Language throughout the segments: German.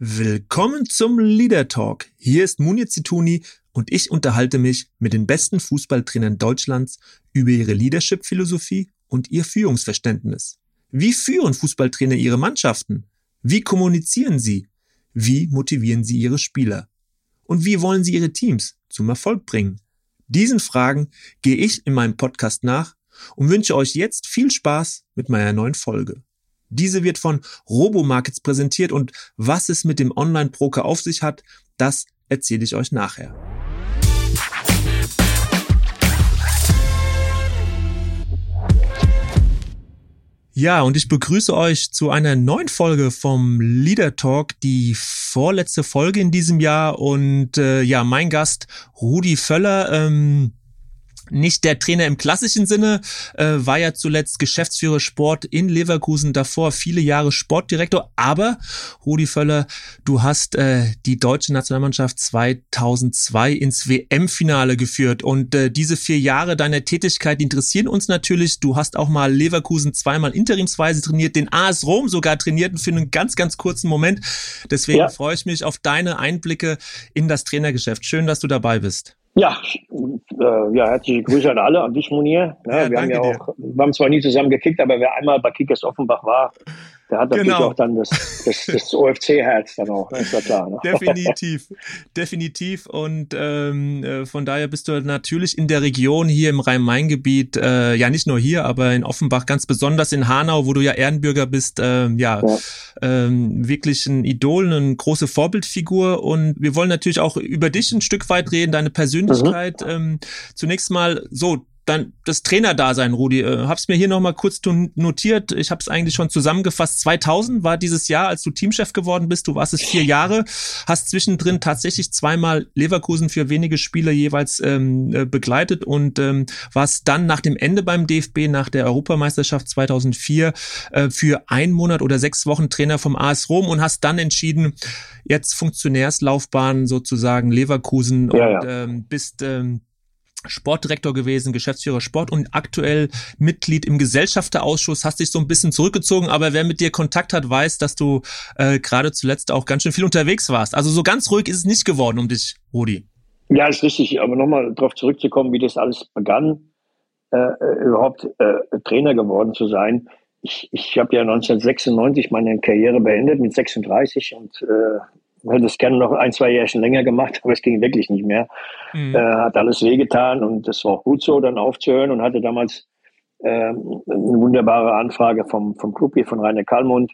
Willkommen zum Leader Talk. Hier ist Munir Zituni und ich unterhalte mich mit den besten Fußballtrainern Deutschlands über ihre Leadership-Philosophie und ihr Führungsverständnis. Wie führen Fußballtrainer ihre Mannschaften? Wie kommunizieren sie? Wie motivieren sie ihre Spieler? Und wie wollen sie ihre Teams zum Erfolg bringen? Diesen Fragen gehe ich in meinem Podcast nach und wünsche euch jetzt viel Spaß mit meiner neuen Folge. Diese wird von Robomarkets präsentiert und was es mit dem Online-Broker auf sich hat, das erzähle ich euch nachher. Ja, und ich begrüße euch zu einer neuen Folge vom Leader Talk, die vorletzte Folge in diesem Jahr. Und äh, ja, mein Gast Rudi Völler. Ähm, nicht der Trainer im klassischen Sinne, äh, war ja zuletzt Geschäftsführer Sport in Leverkusen, davor viele Jahre Sportdirektor. Aber, Rudi Völler, du hast äh, die deutsche Nationalmannschaft 2002 ins WM-Finale geführt. Und äh, diese vier Jahre deiner Tätigkeit interessieren uns natürlich. Du hast auch mal Leverkusen zweimal interimsweise trainiert, den AS Rom sogar trainiert und für einen ganz, ganz kurzen Moment. Deswegen ja. freue ich mich auf deine Einblicke in das Trainergeschäft. Schön, dass du dabei bist. Ja, äh, ja, herzliche Grüße an alle, an dich, Munir. Ja, ja, wir haben ja auch, wir haben zwar nie zusammen gekickt, aber wer einmal bei Kickers Offenbach war, der hat natürlich genau. auch dann das, das, das OFC-Herz dann auch, ist ja klar. Ne? Definitiv, definitiv. Und ähm, äh, von daher bist du natürlich in der Region hier im Rhein-Main-Gebiet, äh, ja nicht nur hier, aber in Offenbach ganz besonders in Hanau, wo du ja Ehrenbürger bist, äh, ja, ja. Ähm, wirklich ein Idol, eine große Vorbildfigur. Und wir wollen natürlich auch über dich ein Stück weit reden, deine Persönlichkeit. Mhm. Ähm, zunächst mal so, dann das Trainerdasein, Rudi. Äh, hab's mir hier nochmal kurz notiert. Ich habe es eigentlich schon zusammengefasst. 2000 war dieses Jahr, als du Teamchef geworden bist. Du warst es vier Jahre, hast zwischendrin tatsächlich zweimal Leverkusen für wenige Spiele jeweils ähm, äh, begleitet und ähm, warst dann nach dem Ende beim DFB, nach der Europameisterschaft 2004, äh, für einen Monat oder sechs Wochen Trainer vom AS Rom und hast dann entschieden, jetzt Funktionärslaufbahn sozusagen Leverkusen ja, und ja. Ähm, bist ähm, Sportdirektor gewesen, Geschäftsführer Sport und aktuell Mitglied im Gesellschafterausschuss, hast dich so ein bisschen zurückgezogen, aber wer mit dir Kontakt hat, weiß, dass du äh, gerade zuletzt auch ganz schön viel unterwegs warst. Also so ganz ruhig ist es nicht geworden um dich, Rudi. Ja, ist richtig. Aber nochmal darauf zurückzukommen, wie das alles begann, äh, äh überhaupt äh, Trainer geworden zu sein. Ich, ich habe ja 1996 meine Karriere beendet mit 36 und äh, hätte es gerne noch ein, zwei Jährchen länger gemacht, aber es ging wirklich nicht mehr. Mhm. Äh, hat alles wehgetan und das war auch gut so, dann aufzuhören und hatte damals äh, eine wunderbare Anfrage vom, vom Club hier von Rainer Kallmund,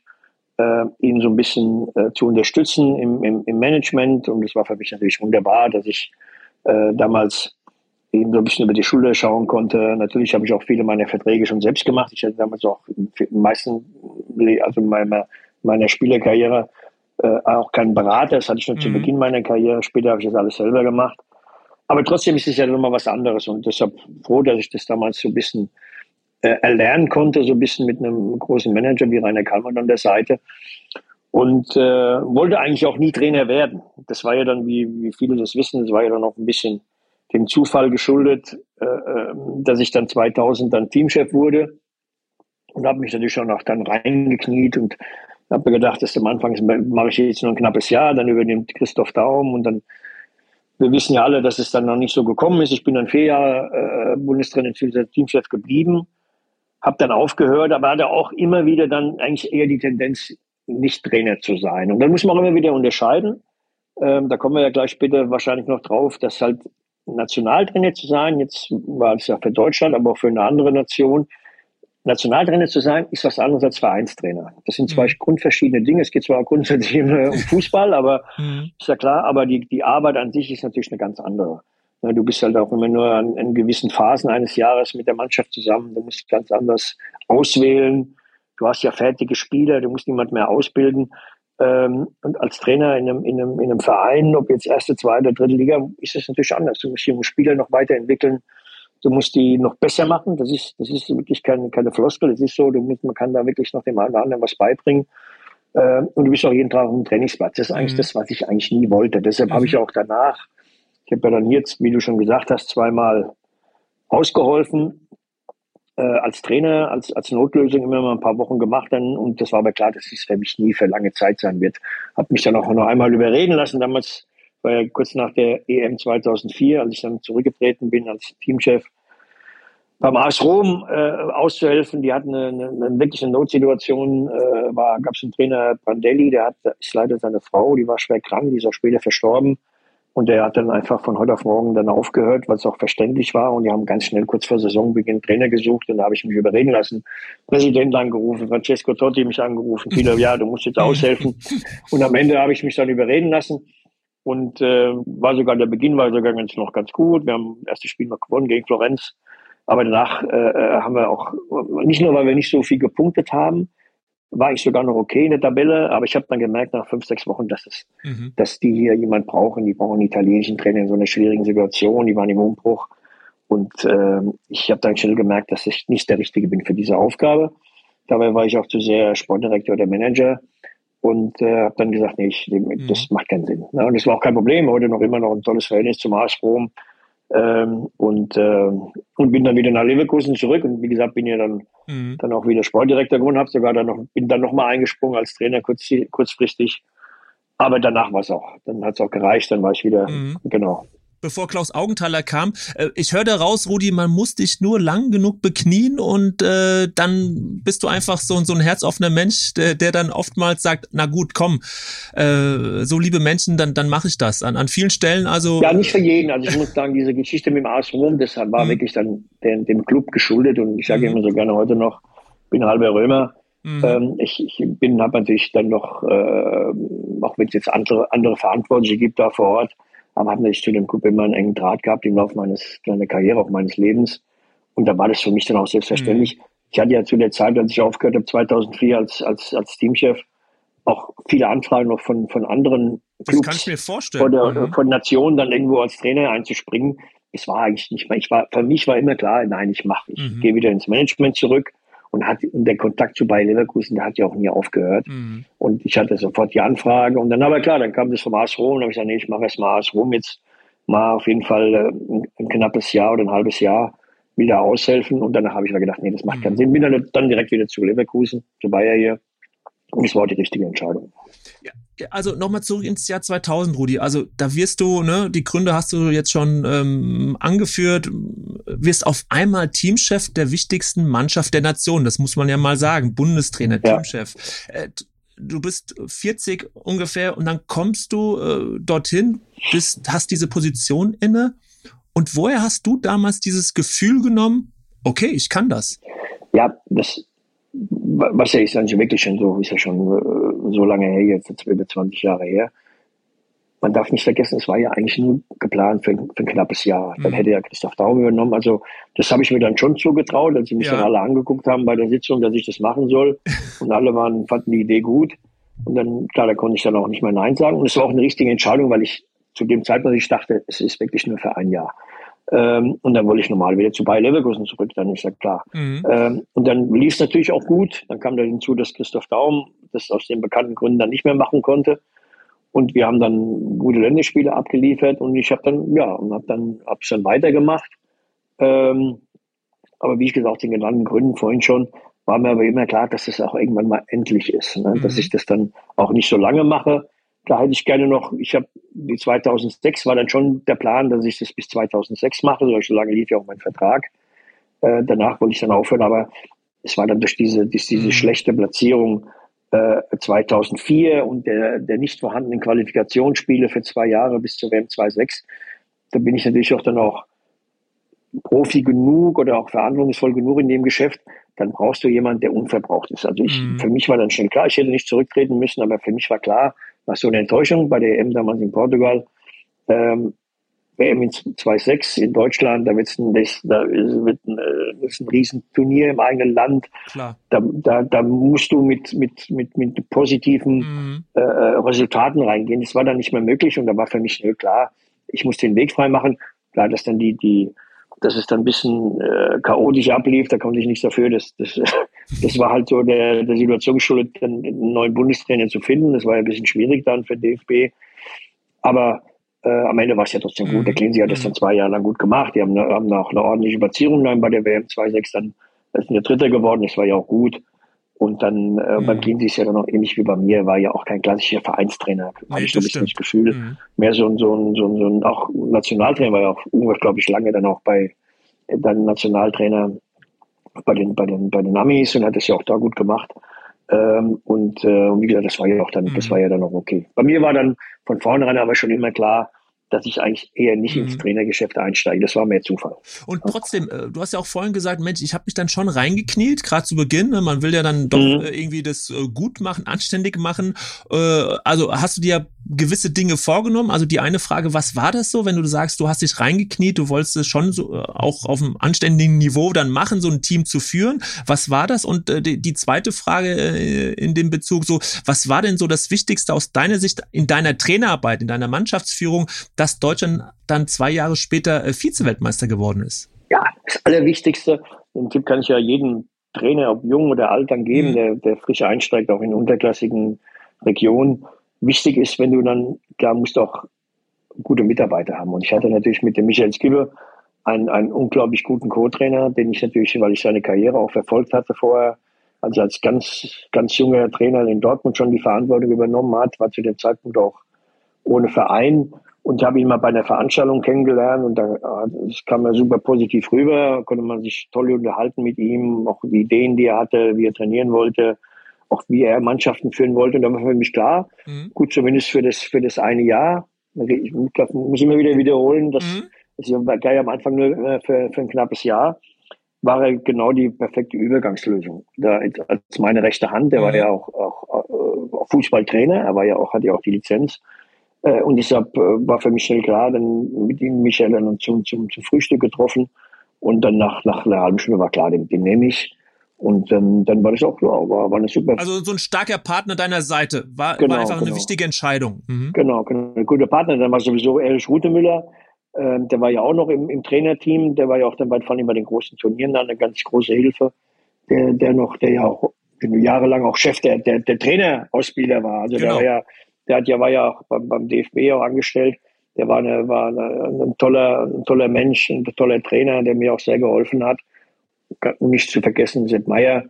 äh, ihn so ein bisschen äh, zu unterstützen im, im, im Management und es war für mich natürlich wunderbar, dass ich äh, damals eben so ein bisschen über die Schule schauen konnte. Natürlich habe ich auch viele meiner Verträge schon selbst gemacht. Ich hatte damals auch in meisten, also in meiner, meiner Spielerkarriere äh, auch keinen Berater. Das hatte ich nur mhm. zu Beginn meiner Karriere. Später habe ich das alles selber gemacht. Aber trotzdem ist es ja nochmal was anderes und deshalb froh, dass ich das damals so ein bisschen äh, erlernen konnte, so ein bisschen mit einem großen Manager wie Rainer Kallmann an der Seite. Und äh, wollte eigentlich auch nie Trainer werden. Das war ja dann, wie, wie viele das wissen, das war ja dann auch ein bisschen dem Zufall geschuldet, äh, ähm, dass ich dann 2000 dann Teamchef wurde und habe mich natürlich schon auch dann reingekniet und habe mir gedacht, dass am Anfang mache ich jetzt nur ein knappes Jahr, dann übernimmt Christoph Daum und dann, wir wissen ja alle, dass es dann noch nicht so gekommen ist. Ich bin dann vier Jahre äh, Bundestrainer, Teamchef geblieben, habe dann aufgehört, aber hatte auch immer wieder dann eigentlich eher die Tendenz, nicht Trainer zu sein. Und dann muss man auch immer wieder unterscheiden. Ähm, da kommen wir ja gleich später wahrscheinlich noch drauf, dass halt Nationaltrainer zu sein, jetzt war es ja für Deutschland, aber auch für eine andere Nation, Nationaltrainer zu sein, ist was anderes als Vereinstrainer. Das sind zwei mhm. grundverschiedene Dinge. Es geht zwar grundsätzlich um Fußball, aber mhm. ist ja klar, aber die, die Arbeit an sich ist natürlich eine ganz andere. Du bist halt auch immer nur an, in gewissen Phasen eines Jahres mit der Mannschaft zusammen. Du musst ganz anders auswählen. Du hast ja fertige Spieler, du musst niemand mehr ausbilden. Ähm, und als Trainer in einem, in, einem, in einem Verein, ob jetzt erste, zweite, dritte Liga, ist es natürlich anders. Du musst junge Spieler noch weiterentwickeln. Du musst die noch besser machen. Das ist, das ist wirklich keine, keine Floskel. Das ist so, du musst, man kann da wirklich noch dem einen oder anderen was beibringen. Ähm, und du bist auch jeden Tag auf dem Trainingsplatz. Das ist eigentlich mhm. das, was ich eigentlich nie wollte. Deshalb mhm. habe ich auch danach, ich habe ja dann jetzt, wie du schon gesagt hast, zweimal ausgeholfen. äh, als Trainer, als, als Notlösung immer mal ein paar Wochen gemacht dann und das war aber klar, dass es für mich nie für lange Zeit sein wird. Habe mich dann auch noch einmal überreden lassen, damals war ja kurz nach der EM 2004, als ich dann zurückgetreten bin als Teamchef, beim AS Rom äh, auszuhelfen. Die hatten eine, eine, eine wirkliche Notsituation. Äh, war gab es einen Trainer Brandelli, der hat ist leider seine Frau, die war schwer krank, die ist auch später verstorben. Und der hat dann einfach von heute auf morgen dann aufgehört, es auch verständlich war. Und die haben ganz schnell kurz vor Saisonbeginn Trainer gesucht. Und da habe ich mich überreden lassen. Präsident angerufen, Francesco Totti mich angerufen. Viele, ja, du musst jetzt aushelfen. Und am Ende habe ich mich dann überreden lassen. Und äh, war sogar der Beginn war sogar ganz noch ganz gut. Wir haben das erste Spiel noch gewonnen gegen Florenz. Aber danach äh, äh haben wir auch, nicht nur, weil wir nicht so viel gepunktet haben, war ich sogar noch okay in der Tabelle, aber ich habe dann gemerkt nach fünf, sechs Wochen, dass es, mhm. dass die hier jemand brauchen, die brauchen einen italienischen Trainer in so einer schwierigen Situation, die waren im Umbruch. Und äh, ich habe dann schnell gemerkt, dass ich nicht der Richtige bin für diese Aufgabe. Dabei war ich auch zu sehr Sportdirektor oder Manager und äh, habe dann gesagt, nee, ich, mhm. das macht keinen Sinn. Ja, und das war auch kein Problem. Heute noch immer noch ein tolles Verhältnis zum Rom. Ähm, und, äh, und bin dann wieder nach Leverkusen zurück und wie gesagt bin ja dann, mhm. dann auch wieder Sportdirektor geworden, habe sogar dann noch, bin dann nochmal eingesprungen als Trainer kurz, kurzfristig. Aber danach war es auch, dann hat es auch gereicht, dann war ich wieder, mhm. genau bevor Klaus Augenthaler kam. Äh, ich höre daraus, Rudi, man muss dich nur lang genug beknien und äh, dann bist du einfach so, so ein herzoffener Mensch, der, der dann oftmals sagt, na gut, komm, äh, so liebe Menschen, dann, dann mache ich das. An, an vielen Stellen also. Ja, nicht für jeden. Also ich muss sagen, diese Geschichte mit dem AS Rom, das war mhm. wirklich dann dem, dem Club geschuldet und ich sage mhm. immer so gerne heute noch, bin halber Römer. Mhm. Ähm, ich, ich bin, habe natürlich dann noch, äh, auch wenn es jetzt andere, andere Verantwortliche gibt da vor Ort, aber habe natürlich zu dem Club immer einen engen Draht gehabt im Laufe meines, meiner Karriere, auch meines Lebens. Und da war das für mich dann auch selbstverständlich. Mhm. Ich hatte ja zu der Zeit, als ich aufgehört habe, 2004 als, als, als Teamchef, auch viele Anfragen noch von, von anderen Clubs. Das kann ich mir vorstellen. Von, der, mhm. von Nationen dann irgendwo als Trainer einzuspringen. Es war eigentlich nicht mehr, ich war, für mich war immer klar, nein, ich mache, ich mhm. gehe wieder ins Management zurück und hat und der Kontakt zu Bayer Leverkusen, der hat ja auch nie aufgehört. Mhm. Und ich hatte sofort die Anfrage und dann aber klar, dann kam das vom AS Rom und habe ich gesagt, nee, ich mache erst mal AS Rom jetzt mal auf jeden Fall äh, ein, knappes Jahr oder ein halbes Jahr wieder aushelfen und danach habe ich mir gedacht, nee, das macht keinen mhm. Sinn. Bin dann, dann direkt wieder zu Leverkusen, zu Bayer hier und es war die richtige Entscheidung. Ja, also nochmal zurück ins Jahr 2000, Rudi. Also da wirst du, ne, die Gründe hast du jetzt schon ähm, angeführt, wirst auf einmal Teamchef der wichtigsten Mannschaft der Nation. Das muss man ja mal sagen. Bundestrainer, ja. Teamchef. Äh, du bist 40 ungefähr und dann kommst du äh, dorthin, bist, hast diese Position inne. Und woher hast du damals dieses Gefühl genommen, okay, ich kann das? Ja, das, was ja ist eigentlich wirklich schon so, ist ja schon äh, so lange her, jetzt, jetzt über 20 Jahre her. Man darf nicht vergessen, es war ja eigentlich nur geplant für, ein, für ein knappes Jahr. Dann mhm. hätte ja Christoph Daum übernommen. Also das habe ich mir dann schon zugetraut, als sie mich ja. dann alle angeguckt haben bei der Sitzung, dass ich das machen soll. Und alle waren, fanden die Idee gut. Und dann, klar, da konnte ich dann auch nicht mehr Nein sagen. Und es war auch eine richtige Entscheidung, weil ich zu dem Zeitpunkt, ich dachte, es ist wirklich nur für ein Jahr. Ähm, und dann wollte ich normal wieder zu Bayer Leverkusen zurück, dann ist ja klar. Mhm. Ähm, und dann lief es natürlich auch gut. Dann kam da hinzu, dass Christoph Daum das aus den bekannten Gründen dann nicht mehr machen konnte. Und wir haben dann gute Länderspiele abgeliefert und ich habe dann, ja, und habe dann, hab's dann weitergemacht. Ähm, aber wie ich gesagt, den genannten Gründen vorhin schon, war mir aber immer klar, dass es das auch irgendwann mal endlich ist. Ne? Mhm. Dass ich das dann auch nicht so lange mache, da hätte ich gerne noch, ich habe, die 2006 war dann schon der Plan, dass ich das bis 2006 mache, so lange lief ja auch mein Vertrag. Äh, danach wollte ich dann aufhören, aber es war dann durch diese, durch diese mhm. schlechte Platzierung äh, 2004 und der, der nicht vorhandenen Qualifikationsspiele für zwei Jahre bis zur WM 2.6, da bin ich natürlich auch dann auch Profi genug oder auch verantwortungsvoll genug in dem Geschäft, dann brauchst du jemanden, der unverbraucht ist. Also ich, mhm. für mich war dann schon klar, ich hätte nicht zurücktreten müssen, aber für mich war klar, war so eine Enttäuschung bei der EM damals in Portugal. Ähm, WM in 2.6 in Deutschland, da, wird's ein, da wird ein, äh, ist ein Riesenturnier im eigenen Land. Klar. Da, da, da musst du mit, mit, mit, mit positiven mhm. äh, Resultaten reingehen. Das war dann nicht mehr möglich und da war für mich nur klar, ich muss den Weg frei machen. Klar, dass dann die, die, dass es dann ein bisschen äh, chaotisch ablief, da konnte ich nichts dafür. Das, das, das war halt so der, der Situation geschuldet, einen neuen Bundestrainer zu finden. Das war ja ein bisschen schwierig dann für den DFB. Aber äh, am Ende war es ja trotzdem gut. Der mhm. Cleansey hat das dann zwei Jahre lang gut gemacht. Die haben, haben auch eine ordentliche Platzierung dann bei der WM 2.6 dann Da sind ja Dritter geworden, das war ja auch gut. Und dann äh, mhm. beim Cleansy ist ja dann auch ähnlich wie bei mir, war ja auch kein klassischer Vereinstrainer. Nee, Habe ich so ein bisschen das Gefühl. Mhm. Mehr so ein, so ein, so ein, so ein auch Nationaltrainer war ja auch unglaublich lange dann auch bei dann Nationaltrainer bei den, bei den, bei den Amis und hat das ja auch da gut gemacht. Ähm, und äh, wie gesagt, das war ja auch dann, mhm. das war ja dann auch okay. Bei mir war dann von vornherein aber schon immer klar, dass ich eigentlich eher nicht mhm. ins Trainergeschäft einsteige. Das war mehr Zufall. Und trotzdem, äh, du hast ja auch vorhin gesagt, Mensch, ich habe mich dann schon reingekniet, gerade zu Beginn. Ne? Man will ja dann doch mhm. Äh, irgendwie das äh, gut machen, anständig machen. Also hast du dir gewisse Dinge vorgenommen? Also die eine Frage, was war das so, wenn du sagst, du hast dich reingekniet, du wolltest es schon so auch auf einem anständigen Niveau dann machen, so ein Team zu führen. Was war das? Und die zweite Frage in dem Bezug so, was war denn so das Wichtigste aus deiner Sicht in deiner Trainerarbeit, in deiner Mannschaftsführung, dass Deutschland dann zwei Jahre später äh, Vize-Weltmeister geworden ist? Ja, das Allerwichtigste, den Tipp kann ich ja jedem Trainer, ob jung oder alt, dann geben, mhm. der, der frisch einsteigt, auch in unterklassigen Regionen. Wichtig ist, wenn du dann, klar, musst du auch gute Mitarbeiter haben. Und ich hatte natürlich mit dem Michael Skibbe einen, einen unglaublich guten Co-Trainer, den ich natürlich, weil ich seine Karriere auch verfolgt hatte vorher, also als ganz, ganz junger Trainer in Dortmund schon die Verantwortung übernommen hat, war zu dem Zeitpunkt auch ohne Verein und habe ihn mal bei einer Veranstaltung kennengelernt und da das kam mir super positiv rüber, konnte man sich toll unterhalten mit ihm, auch die Ideen, die er hatte, wie er trainieren wollte, auch wie er Mannschaften führen wollte. Und da war für mich klar, mhm. gut, zumindest für das, für das eine Jahr, ich muss immer wieder wiederholen, dass mhm. das war gleich am Anfang nur äh, für, für ein knappes Jahr, war er genau die perfekte Übergangslösung. Da, als meine rechte Hand, der mhm. war ja auch, auch, auch Fußballtrainer, er war ja auch, hatte ja auch die Lizenz äh, und deshalb äh, war für mich schnell klar, dann mit ihm, Michael, dann zum, zum, zum Frühstück getroffen. Und dann nach, nach einer halben Stunde war klar, den, den nehme ich. Und dann, dann war das auch klar, war, war eine super. Also so ein starker Partner deiner Seite war, genau, war einfach genau. eine wichtige Entscheidung. Mhm. Genau, genau. Ein guter Partner. Dann war sowieso Erich Rutemüller. Ähm, der war ja auch noch im, im Trainerteam. Der war ja auch dann bei, vor allem bei den großen Turnieren dann eine ganz große Hilfe. Der, der noch, der ja auch jahrelang auch Chef der, der, der Trainerausbilder war. Also genau. der war ja der hat ja, war ja auch beim, beim DFB auch angestellt. Der war, eine, war eine, ein, toller, ein toller Mensch, ein toller Trainer, der mir auch sehr geholfen hat. Nicht zu vergessen, Sepp Meyer,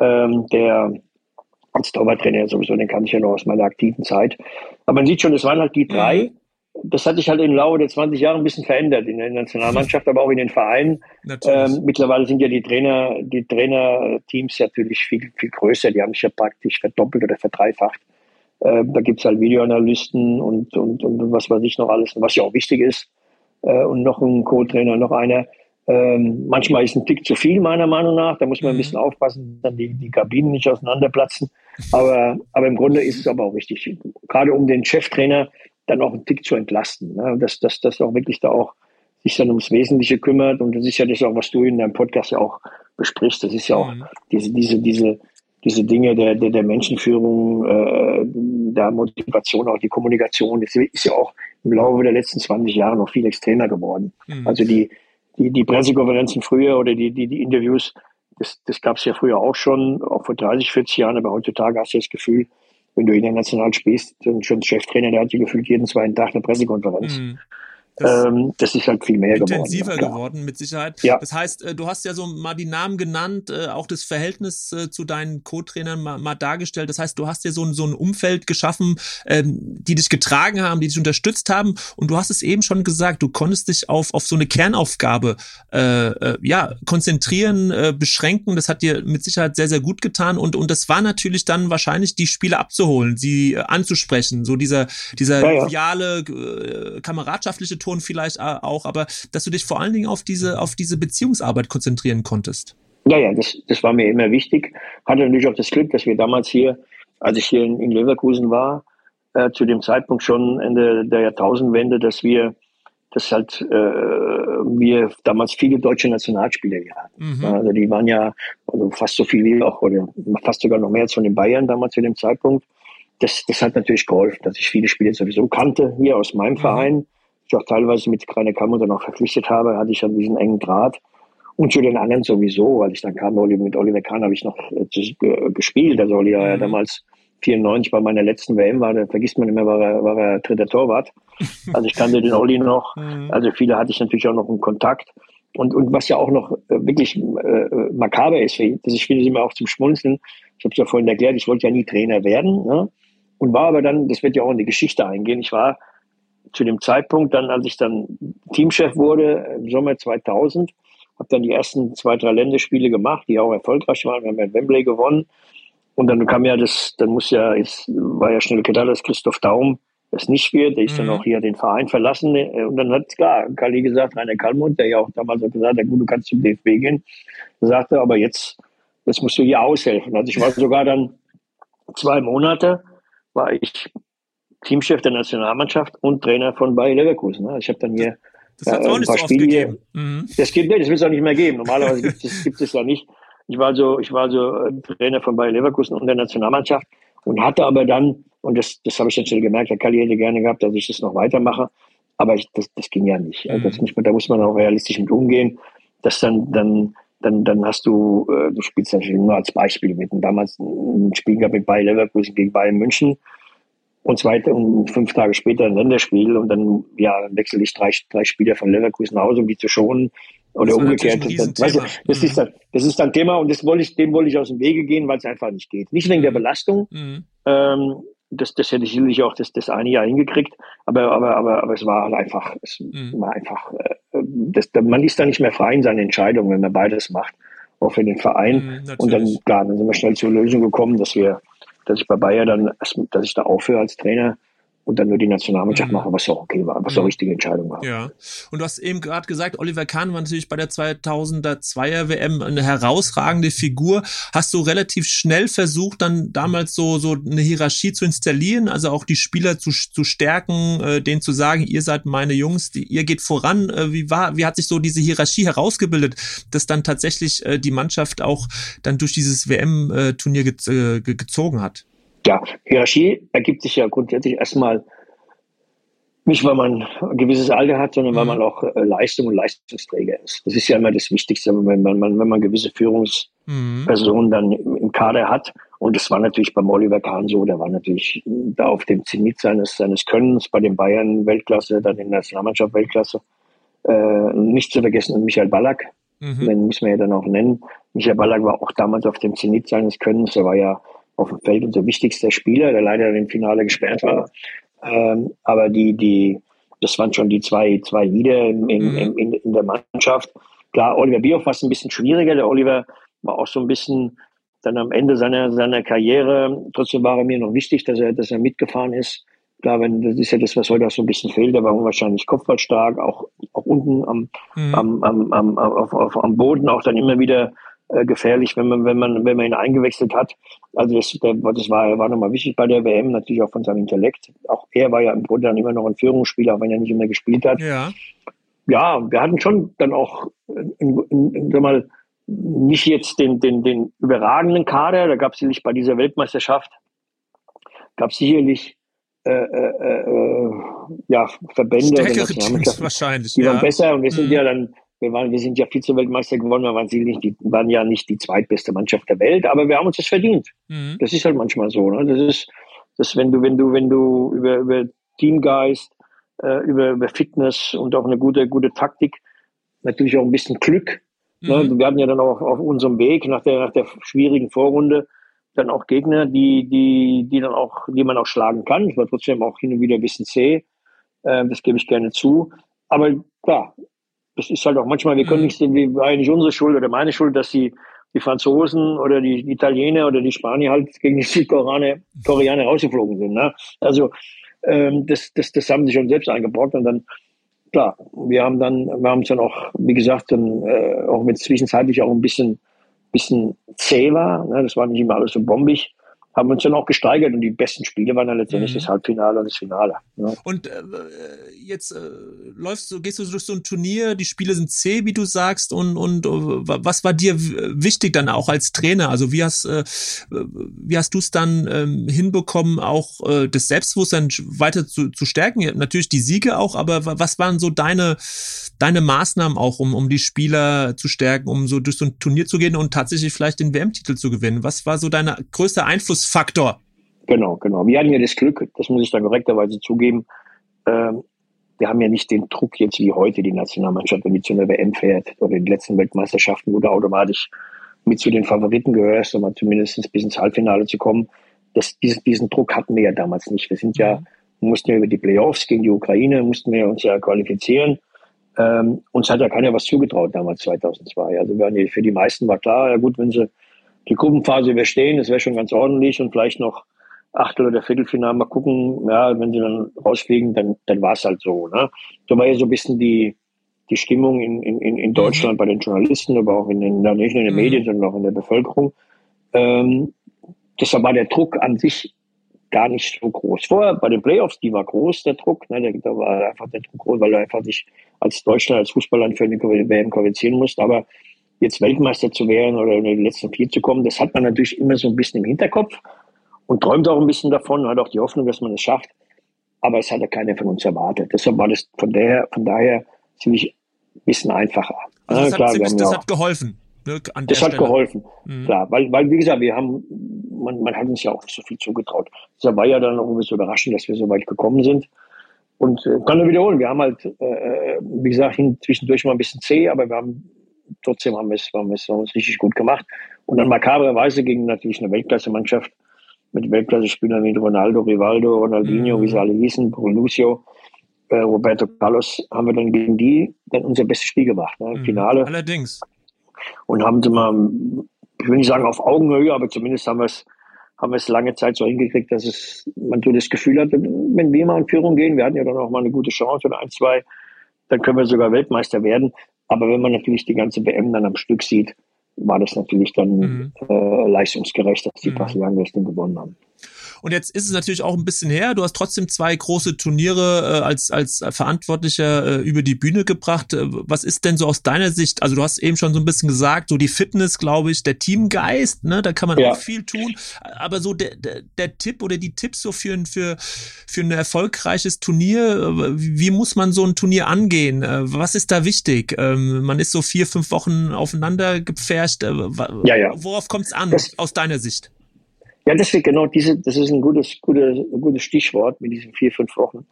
ähm, der als Torwarttrainer sowieso, den kann ich ja noch aus meiner aktiven Zeit. Aber man sieht schon, es waren halt die drei. Mhm. Das hat sich halt im Laufe der 20 Jahre ein bisschen verändert in der Nationalmannschaft, aber auch in den Vereinen. Ähm, mittlerweile sind ja die Trainer, die Trainerteams natürlich viel, viel größer. Die haben sich ja praktisch verdoppelt oder verdreifacht. Äh, da gibt's halt Videoanalysten und, und, und was weiß ich noch alles, was ja auch wichtig ist. Äh, und noch ein Co-Trainer, noch einer. Ähm, manchmal ist ein Tick zu viel, meiner Meinung nach. Da muss man ein mhm. bisschen aufpassen, dass die, die Kabinen nicht auseinanderplatzen. Aber, aber im Grunde ist es aber auch wichtig, gerade um den Cheftrainer dann auch einen Tick zu entlasten. Ne? Dass, dass, dass auch wirklich da auch sich dann ums Wesentliche kümmert. Und das ist ja das auch, was du in deinem Podcast ja auch besprichst. Das ist ja auch mhm. diese, diese, diese, diese Dinge der, der, der Menschenführung, äh, der Motivation, auch die Kommunikation, das ist ja auch im Laufe der letzten 20 Jahre noch viel extremer geworden. Mhm. Also die, die, die Pressekonferenzen früher oder die, die, die Interviews, das, das gab es ja früher auch schon, auch vor 30, 40 Jahren, aber heutzutage hast du das Gefühl, wenn du international spielst, schon Cheftrainer, der hat ja gefühlt jeden zweiten Tag eine Pressekonferenz. Mhm. Das, ähm, das ist halt viel mehr intensiver geworden. geworden, mit Sicherheit. Ja. Das heißt, äh, du hast ja so mal die Namen genannt, äh, auch das Verhältnis äh, zu deinen Co-Trainern mal, mal, dargestellt. Das heißt, du hast dir so ein, so ein Umfeld geschaffen, ähm, die dich getragen haben, die dich unterstützt haben. Und du hast es eben schon gesagt, du konntest dich auf, auf so eine Kernaufgabe äh, ja, konzentrieren, äh, beschränken. Das hat dir mit Sicherheit sehr, sehr gut getan. Und, und das war natürlich dann wahrscheinlich, die Spiele abzuholen, sie anzusprechen. So dieser, dieser ja, ja. Ideale, äh, kameradschaftliche Ton vielleicht auch, aber dass du dich vor allen Dingen auf diese, auf diese Beziehungsarbeit konzentrieren konntest. Ja, ja, das, das war mir immer wichtig. Hatte natürlich auch das Glück, dass wir damals hier, als ich hier in, in Leverkusen war, äh, zu dem Zeitpunkt schon Ende der Jahrtausendwende, dass wir dass halt äh, wir damals viele deutsche Nationalspieler hier hatten. Mhm. Also die waren ja also fast so viel wie auch, oder fast sogar noch mehr als von den Bayern damals zu dem Zeitpunkt. Das, das hat natürlich geholfen, dass ich viele Spieler sowieso kannte hier aus meinem mhm. Verein ich auch teilweise mit Kreiner Kammer dann auch verpflichtet habe, hatte ich dann diesen engen Draht. Und zu den anderen sowieso, weil ich dann kam, mit Oliver Kahn habe ich noch äh, gespielt. Also Oliver mhm. ja damals 94 bei meiner letzten WM war, da vergisst man immer, war er, war er dritter Torwart. Also ich kannte den Olli noch. Mhm. Also viele hatte ich natürlich auch noch in Kontakt. Und, und was ja auch noch äh, wirklich äh, makaber ist, das ich finde immer auch zum Schmunzeln. Ich habe es ja vorhin erklärt, ich wollte ja nie Trainer werden. Ne? Und war aber dann, das wird ja auch in die Geschichte eingehen, ich war zu dem Zeitpunkt dann, als ich dann Teamchef wurde, im Sommer 2000, habe dann die ersten zwei, drei Länderspiele gemacht, die auch erfolgreich waren. Wir haben ja Wembley gewonnen. Und dann kam ja das, dann muss ja, jetzt war ja schnell klar, dass Christoph Daum es nicht wird. Der ist mhm. dann auch hier den Verein verlassen. Und dann hat klar Kali gesagt, Rainer Kallmund, der ja auch damals hat gesagt, ja gut, du kannst zum DFB gehen. Er sagte, aber jetzt, jetzt musst du hier aushelfen. Also ich war sogar dann zwei Monate, war ich Teamchef der Nationalmannschaft und Trainer von Bayer Leverkusen. Also ich habe dann hier das auch nicht so oft Spiele. gegeben. Mhm. Das gibt nee, das wird es auch nicht mehr geben. Normalerweise gibt es, gibt es ja nicht. Ich war so, ich war so äh, Trainer von Bayer Leverkusen und der Nationalmannschaft und hatte aber dann, und das, das habe ich dann schnell gemerkt, der Kali hätte gerne gehabt, dass ich das noch weitermache, aber ich, das, das ging ja nicht. Also das muss man, da muss man auch realistisch mit umgehen, dass dann, dann, dann, dann hast du, äh, du spielst natürlich nur als Beispiel mit. Und damals ein Spiel gehabt mit Bayer Leverkusen gegen Bayern München und zweite und fünf Tage später ein Länderspiel und dann ja wechsle ich drei, drei Spieler von Leverkusen nach Hause, um die zu schonen oder umgekehrt. Das, das, das, ist dann, das ist dann Thema und das wollte ich, dem wollte ich aus dem Wege gehen, weil es einfach nicht geht. Nicht wegen der mhm. Belastung. Mhm. Ähm, das, das hätte ich sicherlich auch das, das eine Jahr hingekriegt, aber, aber, aber, aber es war halt einfach, es mhm. war einfach, äh, das, man ist da nicht mehr frei in seinen Entscheidungen, wenn man beides macht, auch für den Verein. Mhm, und dann, klar, dann sind wir schnell zur Lösung gekommen, dass wir, dass ich bei Bayer dann, dass ich da aufhöre als Trainer und dann nur die Nationalmannschaft mhm. machen, was auch okay war, was mhm. auch richtige Entscheidung war. Ja. Und du hast eben gerade gesagt, Oliver Kahn war natürlich bei der 2002er WM eine herausragende Figur. Hast du relativ schnell versucht, dann damals so, so eine Hierarchie zu installieren, also auch die Spieler zu, zu stärken, äh, denen zu sagen, ihr seid meine Jungs, die, ihr geht voran. Äh, wie war, wie hat sich so diese Hierarchie herausgebildet, dass dann tatsächlich äh, die Mannschaft auch dann durch dieses WM-Turnier ge äh, gezogen hat? Ja, Hierarchie ergibt sich ja grundsätzlich erstmal nicht, weil man ein gewisses Alter hat, sondern weil mhm. man auch äh, Leistung und Leistungsträger ist. Das ist ja immer das Wichtigste, wenn man, wenn man gewisse Führungspersonen mhm. dann im Kader hat. Und das war natürlich beim Oliver Kahn so, der war natürlich da auf dem Zenit seines, seines Könnens, bei den Bayern Weltklasse, dann in der Nationalmannschaft Weltklasse. Äh, nicht zu vergessen Michael Ballack, mhm. den muss man ja dann auch nennen. Michael Ballack war auch damals auf dem Zenit seines Könnens, er war ja auf dem Feld unser wichtigster Spieler, der leider im Finale gesperrt war. Ähm, aber die, die, das waren schon die zwei, zwei Lieder in, in, mhm. in, in der Mannschaft. Klar, Oliver Bierhoff war es ein bisschen schwieriger. Der Oliver war auch so ein bisschen dann am Ende seiner, seiner Karriere. Trotzdem war er mir noch wichtig, dass er, dass er mitgefahren ist. Klar, wenn, das ist ja das, was heute auch so ein bisschen fehlt. Er war unwahrscheinlich kopfballstark, auch, auch unten am, mhm. am, am, am, auf, auf, am Boden auch dann immer wieder äh, gefährlich, wenn man, wenn man, wenn man ihn eingewechselt hat. Also das, der, das war, war nochmal wichtig bei der WM, natürlich auch von seinem Intellekt. Auch er war ja im Grunde dann immer noch ein Führungsspieler, auch wenn er nicht immer gespielt hat. Ja. Ja, wir hatten schon dann auch, in, in, in, sag mal, nicht jetzt den, den, den überragenden Kader, da gab es sicherlich bei dieser Weltmeisterschaft, gab es sicherlich äh, äh, äh, ja, Verbände, wahrscheinlich, die ja. waren besser und wir sind mhm. ja dann wir, waren, wir sind ja Vize-Weltmeister geworden, wir waren, nicht die, waren ja nicht die zweitbeste Mannschaft der Welt, aber wir haben uns das verdient. Mhm. Das ist halt manchmal so. Ne? Das ist, das, wenn du, wenn du, wenn du über, über Teamgeist, äh, über, über Fitness und auch eine gute, gute Taktik, natürlich auch ein bisschen Glück. Ne? Mhm. Ne? Wir hatten ja dann auch auf unserem Weg nach der, nach der schwierigen Vorrunde dann auch Gegner, die, die, die dann auch, die man auch schlagen kann. Ich war trotzdem auch hin und wieder ein bisschen zäh. Äh, das gebe ich gerne zu. Aber klar, das ist halt auch manchmal, wir können mhm. nicht, wie eigentlich unsere Schuld oder meine Schuld, dass die, die Franzosen oder die Italiener oder die Spanier halt gegen die Südkoreaner Koreaner rausgeflogen sind. Ne? Also ähm, das, das, das haben sie schon selbst eingebaut und dann klar, wir haben dann, wir haben es dann auch, wie gesagt, dann äh, auch mit zwischenzeitlich auch ein bisschen, bisschen zäh war. Ne? Das war nicht immer alles so bombig haben uns dann auch gesteigert und die besten Spiele waren dann letztendlich mhm. das Halbfinale und das Finale. Ja. Und äh, jetzt äh, läufst du, gehst du durch so ein Turnier, die Spiele sind zäh, wie du sagst, und, und uh, was war dir wichtig dann auch als Trainer? Also wie hast, äh, wie hast du es dann ähm, hinbekommen, auch äh, das Selbstbewusstsein weiter zu, zu stärken? Natürlich die Siege auch, aber was waren so deine, deine Maßnahmen auch, um, um die Spieler zu stärken, um so durch so ein Turnier zu gehen und tatsächlich vielleicht den WM-Titel zu gewinnen? Was war so deine größte Einfluss Einflussfaktor. Genau, genau. Wir hatten ja das Glück, das muss ich dann korrekterweise zugeben, ähm, wir haben ja nicht den Druck jetzt wie heute die Nationalmannschaft, wenn die zu einer WM fährt oder die letzten Weltmeisterschaften, wo du automatisch mit zu den Favoriten gehörst, um zumindest bis ins Halbfinale zu kommen. Das, diesen, diesen Druck hatten wir ja damals nicht. Wir sind ja, mussten ja über die Playoffs gegen die Ukraine, mussten wir uns ja qualifizieren. Ähm, uns hat ja keiner was zugetraut damals 2002. Also für die meisten war klar, ja gut, wenn sie die Gruppenphase überstehen, das wäre schon ganz ordentlich und vielleicht noch Achtel- oder Viertelfinale mal gucken. Ja, wenn sie dann rausfliegen, dann, dann war es halt so. Ne? So war ja so ein bisschen die, die Stimmung in, in, in Deutschland mhm. bei den Journalisten, aber auch in den, nicht nur in den mhm. Medien, sondern auch in der Bevölkerung. Ähm, deshalb war der Druck an sich gar nicht so groß. Vorher bei den Playoffs, die war groß, der Druck. Ne, da war einfach der Druck groß, weil du einfach nicht als Deutschland, als Fußballland für eine WM qualifizieren musst. Aber jetzt Weltmeister zu werden oder in den letzten vier zu kommen, das hat man natürlich immer so ein bisschen im Hinterkopf und träumt auch ein bisschen davon, hat auch die Hoffnung, dass man es schafft. Aber es hat ja keiner von uns erwartet. Deshalb war das von daher, von daher ziemlich ein bisschen einfacher. Also das, ja, klar, hat, ziemlich, das hat geholfen. Ne, das hat Stelle. geholfen, mhm. klar. Weil, weil, wie gesagt, wir haben, man, man hat uns ja auch nicht so viel zugetraut. Deshalb war ja dann auch ein bisschen überraschend, dass wir so weit gekommen sind. Und äh, kann nur wiederholen, wir haben halt, äh, äh wie gesagt, zwischendurch mal ein bisschen zäh, aber wir haben trotzdem haben wir es, haben wir es, haben wir es richtig gut gemacht. Und dann makabrerweise gegen natürlich eine Weltklasse-Mannschaft mit Weltklasse-Spielern wie Ronaldo, Rivaldo, Ronaldinho, mhm. wie sie alle hießen, Lucio, äh, Roberto Carlos, haben wir dann gegen die dann unser bestes Spiel gemacht, ne, im mhm. Finale. Allerdings. Und haben sie mal, ich will nicht sagen auf Augenhöhe, aber zumindest haben wir es haben wir es lange Zeit so hingekriegt, dass es, man so das Gefühl hatte, wenn wir mal in Führung gehen, wir hatten ja dann auch mal eine gute Chance oder ein, zwei, dann können wir sogar Weltmeister werden. Aber wenn man natürlich die ganze WM dann am Stück sieht, war das natürlich dann mhm. äh, leistungsgerecht, dass die mhm. Brasilianer das Ding gewonnen haben. Und jetzt ist es natürlich auch ein bisschen her. Du hast trotzdem zwei große Turniere äh, als, als Verantwortlicher äh, über die Bühne gebracht. Äh, was ist denn so aus deiner Sicht? Also du hast eben schon so ein bisschen gesagt, so die Fitness, glaube ich, der Teamgeist, ne, da kann man ja. auch viel tun. Aber so der, der, der Tipp oder die Tipps so für, für, für ein erfolgreiches Turnier, äh, wie muss man so ein Turnier angehen? Äh, was ist da wichtig? Ähm, man ist so vier, fünf Wochen aufeinander gepfercht. Ja, ja. Worauf kommt es an, das, aus deiner Sicht? Ja, deswegen genau diese, das ist ein gutes, gutes, gutes Stichwort mit diesen vier, fünf Wochen.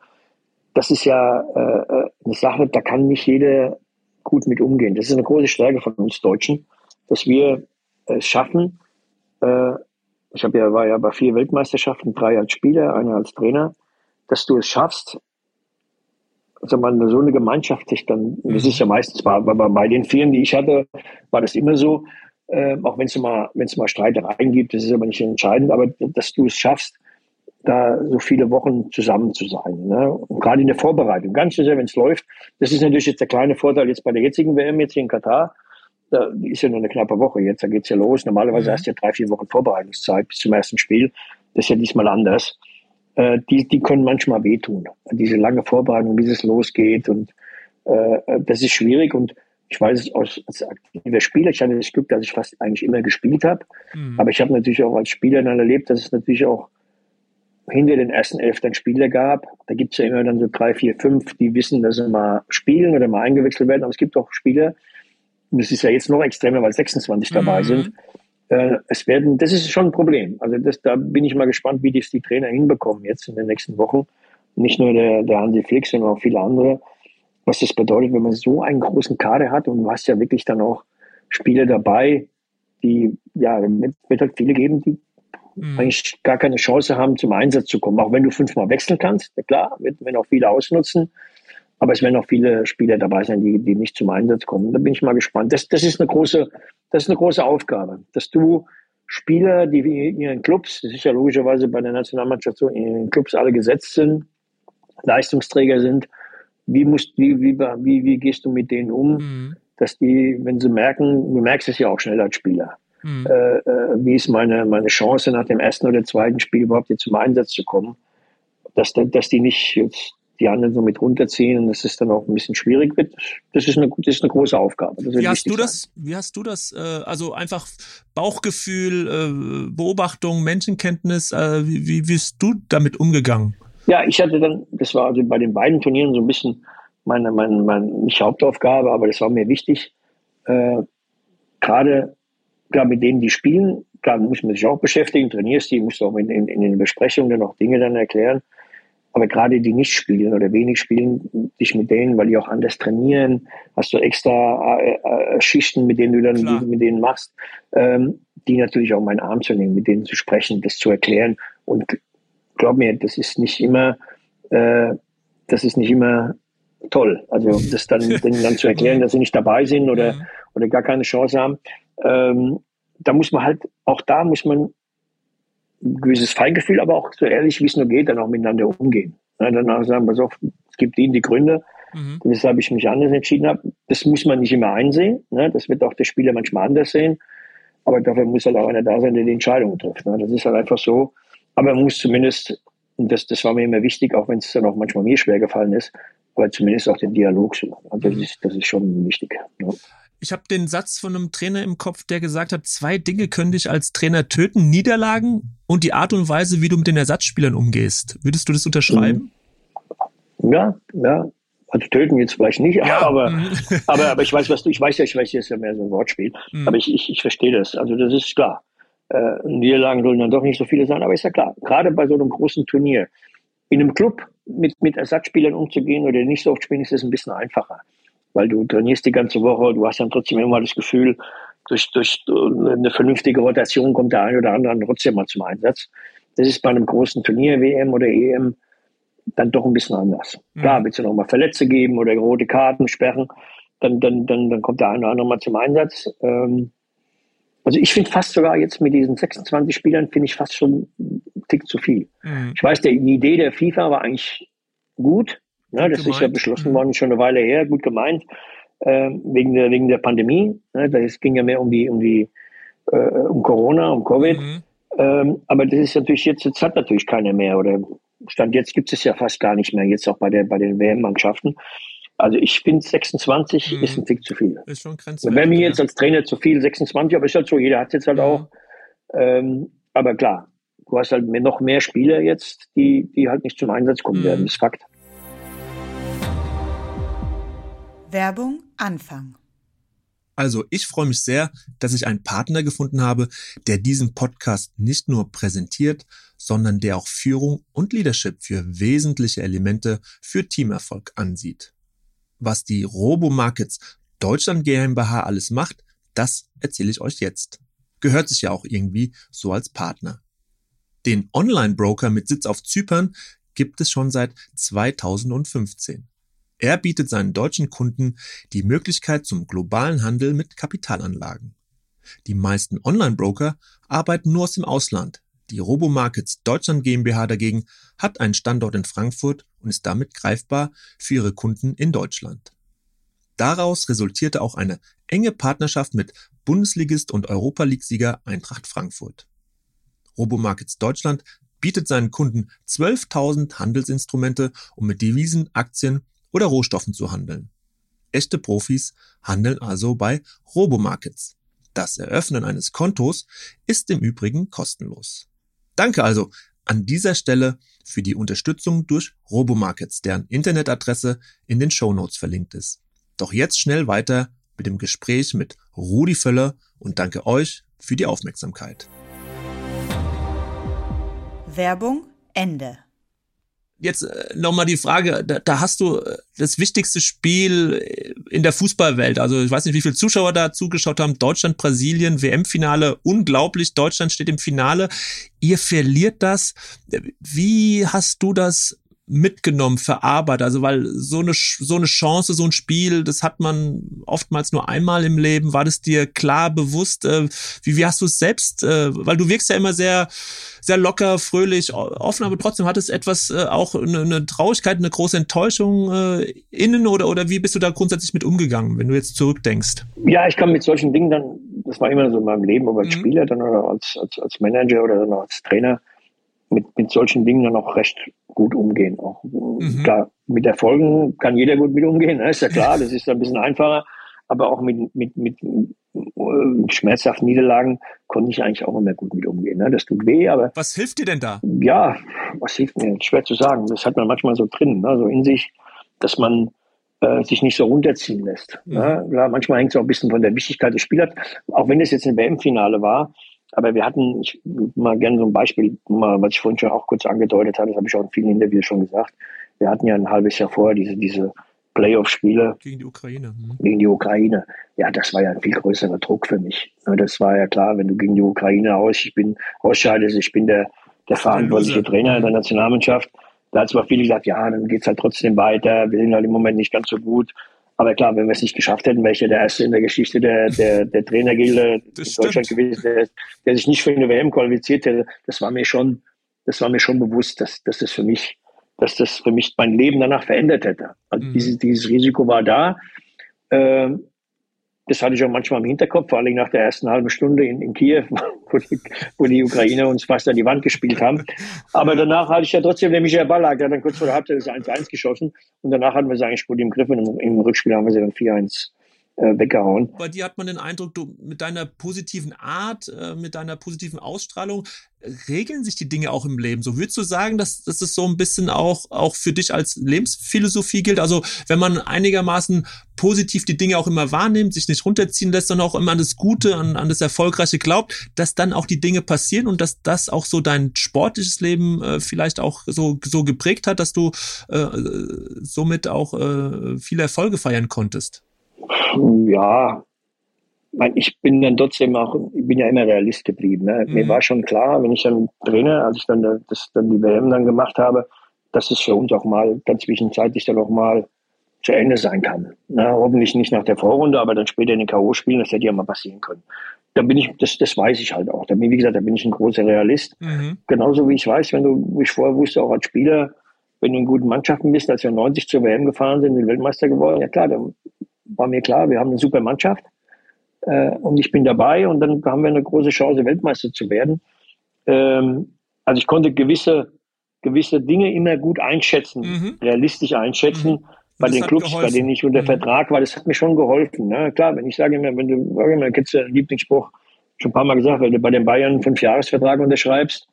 Das ist ja äh, eine Sache, da kann nicht jeder gut mit umgehen. Das ist eine große Stärke von uns Deutschen, dass wir es schaffen. Äh, ich habe ja war ja bei vier Weltmeisterschaften, drei als Spieler, eine als Trainer, dass du es schaffst, also man so eine Gemeinschaft sich dann, das ist ja meistens bei, bei den vielen, die ich hatte, war das immer so, äh, auch wenn es mal, wenn es mal Streitereien gibt, das ist aber nicht entscheidend, aber dass du es schaffst, da so viele Wochen zusammen zu sein. Ne? Und gerade in der Vorbereitung, ganz sicher, wenn es läuft. Das ist natürlich jetzt der kleine Vorteil jetzt bei der jetzigen WM jetzt hier in Katar. Da ist ja nur eine knappe Woche jetzt, da geht's ja los. Normalerweise mhm. hast du ja drei, vier Wochen Vorbereitungszeit bis zum ersten Spiel. Das ist ja diesmal anders. Äh, die, die können manchmal wehtun. Diese lange Vorbereitung, bis es losgeht und äh, das ist schwierig und ich weiß es aus, als aktiver Spieler, ich hatte das Glück, dass ich fast eigentlich immer gespielt habe. Mhm. Aber ich habe natürlich auch als Spieler dann erlebt, dass es natürlich auch hinter den ersten elf dann Spieler gab. Da gibt es ja immer dann so drei, vier, fünf, die wissen, dass sie mal spielen oder mal eingewechselt werden. Aber es gibt auch Spieler, und das ist ja jetzt noch extremer, weil 26 dabei mhm. sind. Äh, es werden, das ist schon ein Problem. Also das, da bin ich mal gespannt, wie das die Trainer hinbekommen jetzt in den nächsten Wochen. Nicht nur der, der Hansi Flick, sondern auch viele andere was das bedeutet, wenn man so einen großen Kader hat und du hast ja wirklich dann auch Spiele dabei, die, ja, wird halt viele geben, die mhm. eigentlich gar keine Chance haben, zum Einsatz zu kommen. Auch wenn du fünfmal wechseln kannst, ja klar, wird man auch viele ausnutzen. Aber es werden auch viele Spieler dabei sein, die, die nicht zum Einsatz kommen. Da bin ich mal gespannt. Das, das ist eine große, das ist eine große Aufgabe, dass du Spieler, die in ihren Clubs, das ist ja logischerweise bei der Nationalmannschaft so, in ihren Clubs alle gesetzt sind, Leistungsträger sind, wie, musst, wie, wie, wie, wie gehst du mit denen um, mhm. dass die, wenn sie merken, du merkst es ja auch schnell als Spieler, mhm. äh, äh, wie ist meine, meine Chance nach dem ersten oder zweiten Spiel überhaupt jetzt zum Einsatz zu kommen, dass, dass die nicht jetzt die anderen so mit runterziehen und dass es dann auch ein bisschen schwierig wird, das ist eine, das ist eine große Aufgabe. wie hast du das, wie hast du das, äh, also einfach Bauchgefühl, äh, Beobachtung, Menschenkenntnis, äh, wie, wie bist du damit umgegangen? Ja, ich hatte dann, das war also bei den beiden Turnieren so ein bisschen meine, meine, meine nicht Hauptaufgabe, aber das war mir wichtig. Äh, Gerade klar mit denen, die spielen, klar muss man sich auch beschäftigen, trainierst die, musst du auch in, in, in den Besprechungen dann auch Dinge dann erklären. Aber gerade die nicht spielen oder wenig spielen, dich mit denen, weil die auch anders trainieren, hast du extra äh, äh, Schichten, mit denen du dann Klar. mit denen machst, ähm, die natürlich auch meinen Arm zu nehmen, mit denen zu sprechen, das zu erklären. Und glaub mir, das ist nicht immer, äh, das ist nicht immer toll. Also das dann, denen dann zu erklären, dass sie nicht dabei sind oder, oder gar keine Chance haben. Ähm, da muss man halt, auch da muss man ein gewisses Feingefühl, aber auch so ehrlich, wie es nur geht, dann auch miteinander umgehen. Ja, danach sagen, pass auf, es gibt ihnen die Gründe, mhm. weshalb ich mich anders entschieden habe. Das muss man nicht immer einsehen. Ne? Das wird auch der Spieler manchmal anders sehen. Aber dafür muss halt auch einer da sein, der die Entscheidung trifft. Ne? Das ist halt einfach so. Aber man muss zumindest, und das, das war mir immer wichtig, auch wenn es dann auch manchmal mir schwer gefallen ist, aber zumindest auch den Dialog suchen. Also das, mhm. ist, das ist schon wichtig. Ne? Ich habe den Satz von einem Trainer im Kopf, der gesagt hat, zwei Dinge können dich als Trainer töten, Niederlagen und die Art und Weise, wie du mit den Ersatzspielern umgehst. Würdest du das unterschreiben? Ja, ja. Also töten jetzt vielleicht nicht, ja. aber, mhm. aber, aber ich weiß, was du, ich weiß ja, ich weiß, ist ja mehr so ein Wortspiel, mhm. aber ich, ich, ich verstehe das. Also das ist klar. Äh, Niederlagen sollen dann doch nicht so viele sein, aber ist ja klar. Gerade bei so einem großen Turnier, in einem Club mit, mit Ersatzspielern umzugehen oder nicht so oft spielen, ist das ein bisschen einfacher weil du trainierst die ganze Woche, du hast dann trotzdem immer das Gefühl, durch, durch eine vernünftige Rotation kommt der eine oder andere trotzdem mal zum Einsatz. Das ist bei einem großen Turnier, WM oder EM, dann doch ein bisschen anders. Mhm. Klar, willst du noch mal Verletze geben oder rote Karten sperren, dann, dann, dann, dann kommt der eine oder andere mal zum Einsatz. Ähm, also ich finde fast sogar jetzt mit diesen 26 Spielern, finde ich fast schon einen Tick zu viel. Mhm. Ich weiß, die Idee der FIFA war eigentlich gut, Ne, das gemeint. ist ja beschlossen mhm. worden, schon eine Weile her, gut gemeint, äh, wegen, der, wegen der Pandemie. Ne, das ging ja mehr um die, um die, äh, um Corona, um Covid. Mhm. Ähm, aber das ist natürlich jetzt, jetzt hat natürlich keiner mehr oder Stand jetzt gibt es ja fast gar nicht mehr, jetzt auch bei der, bei den WM-Mannschaften. Also ich finde 26 mhm. ist ein Tick zu viel. Ist schon grenzwertig. Wäre mir jetzt als Trainer zu viel, 26, aber ist halt so, jeder hat es jetzt halt ja. auch. Ähm, aber klar, du hast halt noch mehr Spieler jetzt, die, die halt nicht zum Einsatz kommen mhm. werden, das ist Fakt. Werbung Anfang. Also, ich freue mich sehr, dass ich einen Partner gefunden habe, der diesen Podcast nicht nur präsentiert, sondern der auch Führung und Leadership für wesentliche Elemente für Teamerfolg ansieht. Was die Robo-Markets Deutschland GmbH alles macht, das erzähle ich euch jetzt. Gehört sich ja auch irgendwie so als Partner. Den Online-Broker mit Sitz auf Zypern gibt es schon seit 2015. Er bietet seinen deutschen Kunden die Möglichkeit zum globalen Handel mit Kapitalanlagen. Die meisten Online-Broker arbeiten nur aus dem Ausland. Die Robomarkets Deutschland GmbH dagegen hat einen Standort in Frankfurt und ist damit greifbar für ihre Kunden in Deutschland. Daraus resultierte auch eine enge Partnerschaft mit Bundesligist und Europa League-Sieger Eintracht Frankfurt. Robomarkets Deutschland bietet seinen Kunden 12.000 Handelsinstrumente, um mit Devisen, Aktien oder Rohstoffen zu handeln. Echte Profis handeln also bei Robomarkets. Das Eröffnen eines Kontos ist im Übrigen kostenlos. Danke also an dieser Stelle für die Unterstützung durch Robomarkets, deren Internetadresse in den Show Notes verlinkt ist. Doch jetzt schnell weiter mit dem Gespräch mit Rudi Völler und danke euch für die Aufmerksamkeit. Werbung Ende jetzt äh, nochmal die Frage, da, da hast du äh, das wichtigste Spiel äh, in der Fußballwelt. Also ich weiß nicht, wie viele Zuschauer da zugeschaut haben. Deutschland, Brasilien, WM-Finale. Unglaublich, Deutschland steht im Finale. Ihr verliert das. Wie hast du das mitgenommen, verarbeitet. Also weil so eine so eine Chance, so ein Spiel, das hat man oftmals nur einmal im Leben. War das dir klar bewusst? Äh, wie, wie hast du es selbst? Äh, weil du wirkst ja immer sehr sehr locker, fröhlich, offen, aber trotzdem hat es etwas äh, auch eine, eine Traurigkeit, eine große Enttäuschung äh, innen oder oder wie bist du da grundsätzlich mit umgegangen, wenn du jetzt zurückdenkst? Ja, ich kann mit solchen Dingen dann, das war immer so in meinem Leben, ob als mhm. Spieler dann oder als, als als Manager oder dann als Trainer mit, mit solchen Dingen dann auch recht gut umgehen. Auch mhm. klar, mit Erfolgen kann jeder gut mit umgehen, ne? ist ja klar, das ist ein bisschen einfacher. Aber auch mit, mit, mit, äh, schmerzhaften Niederlagen konnte ich eigentlich auch immer gut mit umgehen. Ne? Das tut weh, aber. Was hilft dir denn da? Ja, was hilft mir? Schwer zu sagen. Das hat man manchmal so drin, ne? so in sich, dass man äh, sich nicht so runterziehen lässt. Mhm. Ne? Ja, manchmal hängt es auch ein bisschen von der Wichtigkeit des Spielers. Auch wenn es jetzt ein WM-Finale war, Aber wir hatten, ich mal gerne so ein Beispiel, mal, was ich vorhin schon auch kurz angedeutet habe, das habe ich auch in vielen Interviews schon gesagt. Wir hatten ja ein halbes Jahr vorher diese, diese Playoff-Spiele. Gegen die Ukraine. Mhm. Gegen die Ukraine. Ja, das war ja ein viel größerer Druck für mich. Das war ja klar, wenn du gegen die Ukraine aus, ich bin ausscheidest, ich bin der, der verantwortliche Trainer der Nationalmannschaft. Da hat zwar viele gesagt, ja, dann geht's halt trotzdem weiter, wir sind halt im Moment nicht ganz so gut. Aber klar, wenn wir es nicht geschafft hätten, wäre ich ja der Erste in der Geschichte der, der, der Trainergilde in Deutschland gewesen, der, der, sich nicht für eine WM qualifiziert hätte. Das war mir schon, das war mir schon bewusst, dass, dass das für mich, dass das für mich mein Leben danach verändert hätte. Also mhm. dieses, dieses Risiko war da. Ähm, das hatte ich auch manchmal im Hinterkopf, vor allem nach der ersten halben Stunde in, in Kiew, wo die, wo die Ukrainer uns fast an die Wand gespielt haben. Aber danach hatte ich ja trotzdem, der Michael Ballack, der hat dann kurz vor der Halbzeit das 1-1 geschossen. Und danach hatten wir es eigentlich gut im Griff und im, im Rückspiel haben wir sie dann 4-1 äh, weggehauen. Bei dir hat man den Eindruck, du mit deiner positiven Art, äh, mit deiner positiven Ausstrahlung, regeln sich die Dinge auch im Leben. So würdest du sagen, dass, dass es so ein bisschen auch, auch für dich als Lebensphilosophie gilt? Also wenn man einigermaßen positiv die Dinge auch immer wahrnimmt, sich nicht runterziehen lässt, sondern auch immer an das Gute, an, an das Erfolgreiche glaubt, dass dann auch die Dinge passieren und dass das auch so dein sportliches Leben äh, vielleicht auch so, so geprägt hat, dass du äh, somit auch äh, viele Erfolge feiern konntest? Ja, ich bin dann trotzdem auch, ich bin ja immer Realist geblieben. Ne? Mhm. Mir war schon klar, wenn ich dann Trainer, als ich dann das, dann die WM dann gemacht habe, dass es für uns auch mal dann zwischenzeitlich dann auch mal zu Ende sein kann. Ne? Hoffentlich nicht nach der Vorrunde, aber dann später in den K.O. spielen, das hätte ja mal passieren können. Da bin ich, das, das weiß ich halt auch. Da bin, wie gesagt, da bin ich ein großer Realist. Mhm. Genauso wie ich weiß, wenn du, wie ich vorher wusste, auch als Spieler, wenn du in guten Mannschaften bist, als wir 90 zur WM gefahren sind, sind Weltmeister geworden, ja klar, dann war mir klar, wir haben eine super Mannschaft äh, und ich bin dabei und dann haben wir eine große Chance, Weltmeister zu werden. Ähm, also ich konnte gewisse, gewisse Dinge immer gut einschätzen, mhm. realistisch einschätzen. Mhm. Bei den Clubs, geholfen. bei denen ich unter mhm. Vertrag war, das hat mir schon geholfen. Ne? Klar, wenn ich sage immer, wenn du, sag immer, kennst du Lieblingsspruch, schon ein paar Mal gesagt, wenn du bei den Bayern einen Fünfjahresvertrag unterschreibst,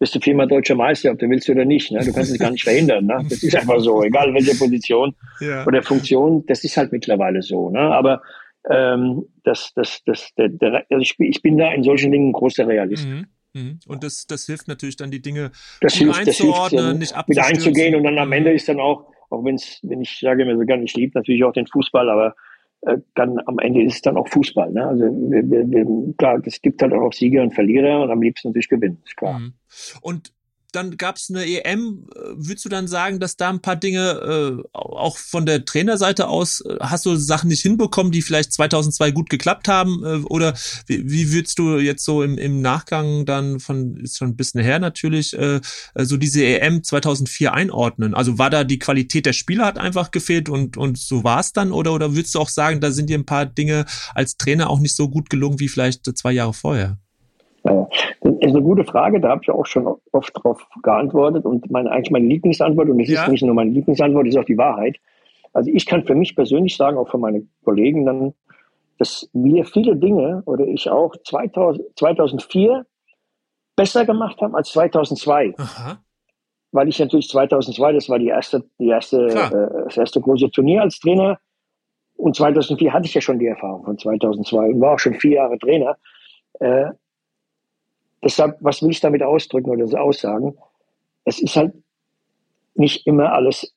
bist du viermal deutscher Meister, ob du willst oder nicht. Ne? Du kannst es gar nicht verhindern. Ne? Das ist einfach so, egal welche Position ja. oder Funktion, das ist halt mittlerweile so. Ne? Aber ähm, das, das, das, der, der, also ich, ich bin da in solchen Dingen ein großer Realist. Mhm. mhm. Und das, das hilft natürlich dann die Dinge das hilft, einzuordnen, das hilft, nicht Mit einzugehen und dann am Ende mhm. ist dann auch, auch wenn es, wenn ich sage mir so gerne, ich liebe natürlich auch den Fußball, aber dann am Ende ist es dann auch Fußball. Ne? Also wir, wir, wir, klar, es gibt halt auch Sieger und Verlierer und am liebsten natürlich gewinnen, ist klar. Mhm. Und dann gab es eine EM. Würdest du dann sagen, dass da ein paar Dinge äh, auch von der Trainerseite aus äh, hast du Sachen nicht hinbekommen, die vielleicht 2002 gut geklappt haben? Äh, oder wie, wie würdest du jetzt so im, im Nachgang dann von ist schon ein bisschen her natürlich äh, so diese EM 2004 einordnen? Also war da die Qualität der Spieler hat einfach gefehlt und und so war es dann? Oder oder würdest du auch sagen, da sind dir ein paar Dinge als Trainer auch nicht so gut gelungen wie vielleicht zwei Jahre vorher? Das ist eine gute Frage, da habe ich auch schon oft darauf geantwortet und meine, eigentlich meine Lieblingsantwort, und es ja. ist nicht nur meine Lieblingsantwort, ist auch die Wahrheit. Also ich kann für mich persönlich sagen, auch für meine Kollegen dann, dass wir viele Dinge oder ich auch 2000, 2004 besser gemacht haben als 2002. Aha. Weil ich natürlich 2002, das war die erste, die erste, äh, das erste große Turnier als Trainer. Und 2004 hatte ich ja schon die Erfahrung von 2002 und war auch schon vier Jahre Trainer. Äh, Deshalb, was will ich damit ausdrücken oder aussagen? Es ist halt nicht immer alles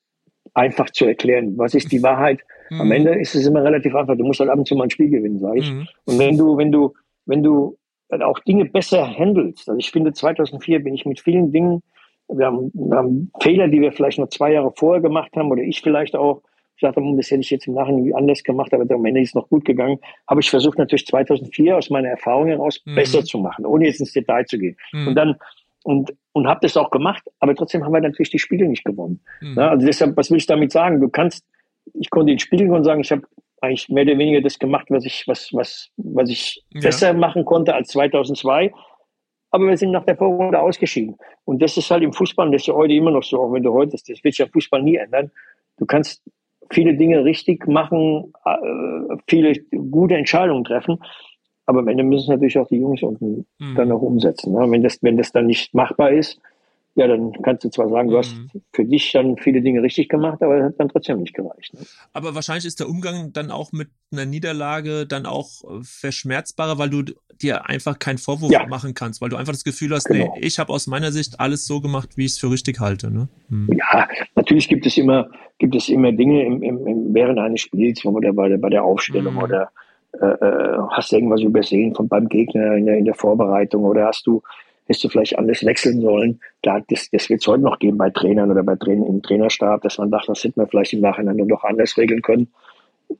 einfach zu erklären. Was ist die Wahrheit? Mhm. Am Ende ist es immer relativ einfach. Du musst halt ab und zu mal ein Spiel gewinnen, sage ich. Mhm. Und wenn du, wenn du, wenn du auch Dinge besser handelst, also ich finde 2004 bin ich mit vielen Dingen, wir haben, wir haben Fehler, die wir vielleicht noch zwei Jahre vorher gemacht haben oder ich vielleicht auch, ich dachte, das hätte ich jetzt im Nachhinein anders gemacht, aber am Ende ist es noch gut gegangen. Habe ich versucht, natürlich 2004 aus meiner Erfahrung heraus mhm. besser zu machen, ohne jetzt ins Detail zu gehen. Mhm. Und dann, und, und habe das auch gemacht, aber trotzdem haben wir natürlich die Spiele nicht gewonnen. Mhm. Ja, also deshalb, was will ich damit sagen? Du kannst, ich konnte ins Spiel und sagen, ich habe eigentlich mehr oder weniger das gemacht, was ich, was, was, was ich ja. besser machen konnte als 2002. Aber wir sind nach der Vorrunde ausgeschieden. Und das ist halt im Fußball, und das ist ja heute immer noch so, auch wenn du heute, das, das wird ja Fußball nie ändern. Du kannst viele Dinge richtig machen, äh, viele gute Entscheidungen treffen. Aber am Ende müssen natürlich auch die Jungs unten mhm. dann noch umsetzen. Ne? Wenn, das, wenn das dann nicht machbar ist, ja, dann kannst du zwar sagen, du hast mhm. für dich dann viele Dinge richtig gemacht, aber es hat dann trotzdem nicht gereicht. Ne? Aber wahrscheinlich ist der Umgang dann auch mit einer Niederlage dann auch äh, verschmerzbarer, weil du dir einfach keinen Vorwurf ja. machen kannst, weil du einfach das Gefühl hast, genau. nee, ich habe aus meiner Sicht alles so gemacht, wie ich es für richtig halte. Ne? Hm. Ja, natürlich gibt es immer, gibt es immer Dinge im, im, im während eines Spiels, wo man bei der, bei der Aufstellung mhm. oder äh, äh, hast du irgendwas übersehen von beim Gegner in der, in der Vorbereitung oder hast du hättest du vielleicht alles wechseln sollen. Da, das, das wird es heute noch geben bei Trainern oder bei Trainern im Trainerstab, dass man dachte, das hätten wir vielleicht im Nachhinein noch anders regeln können.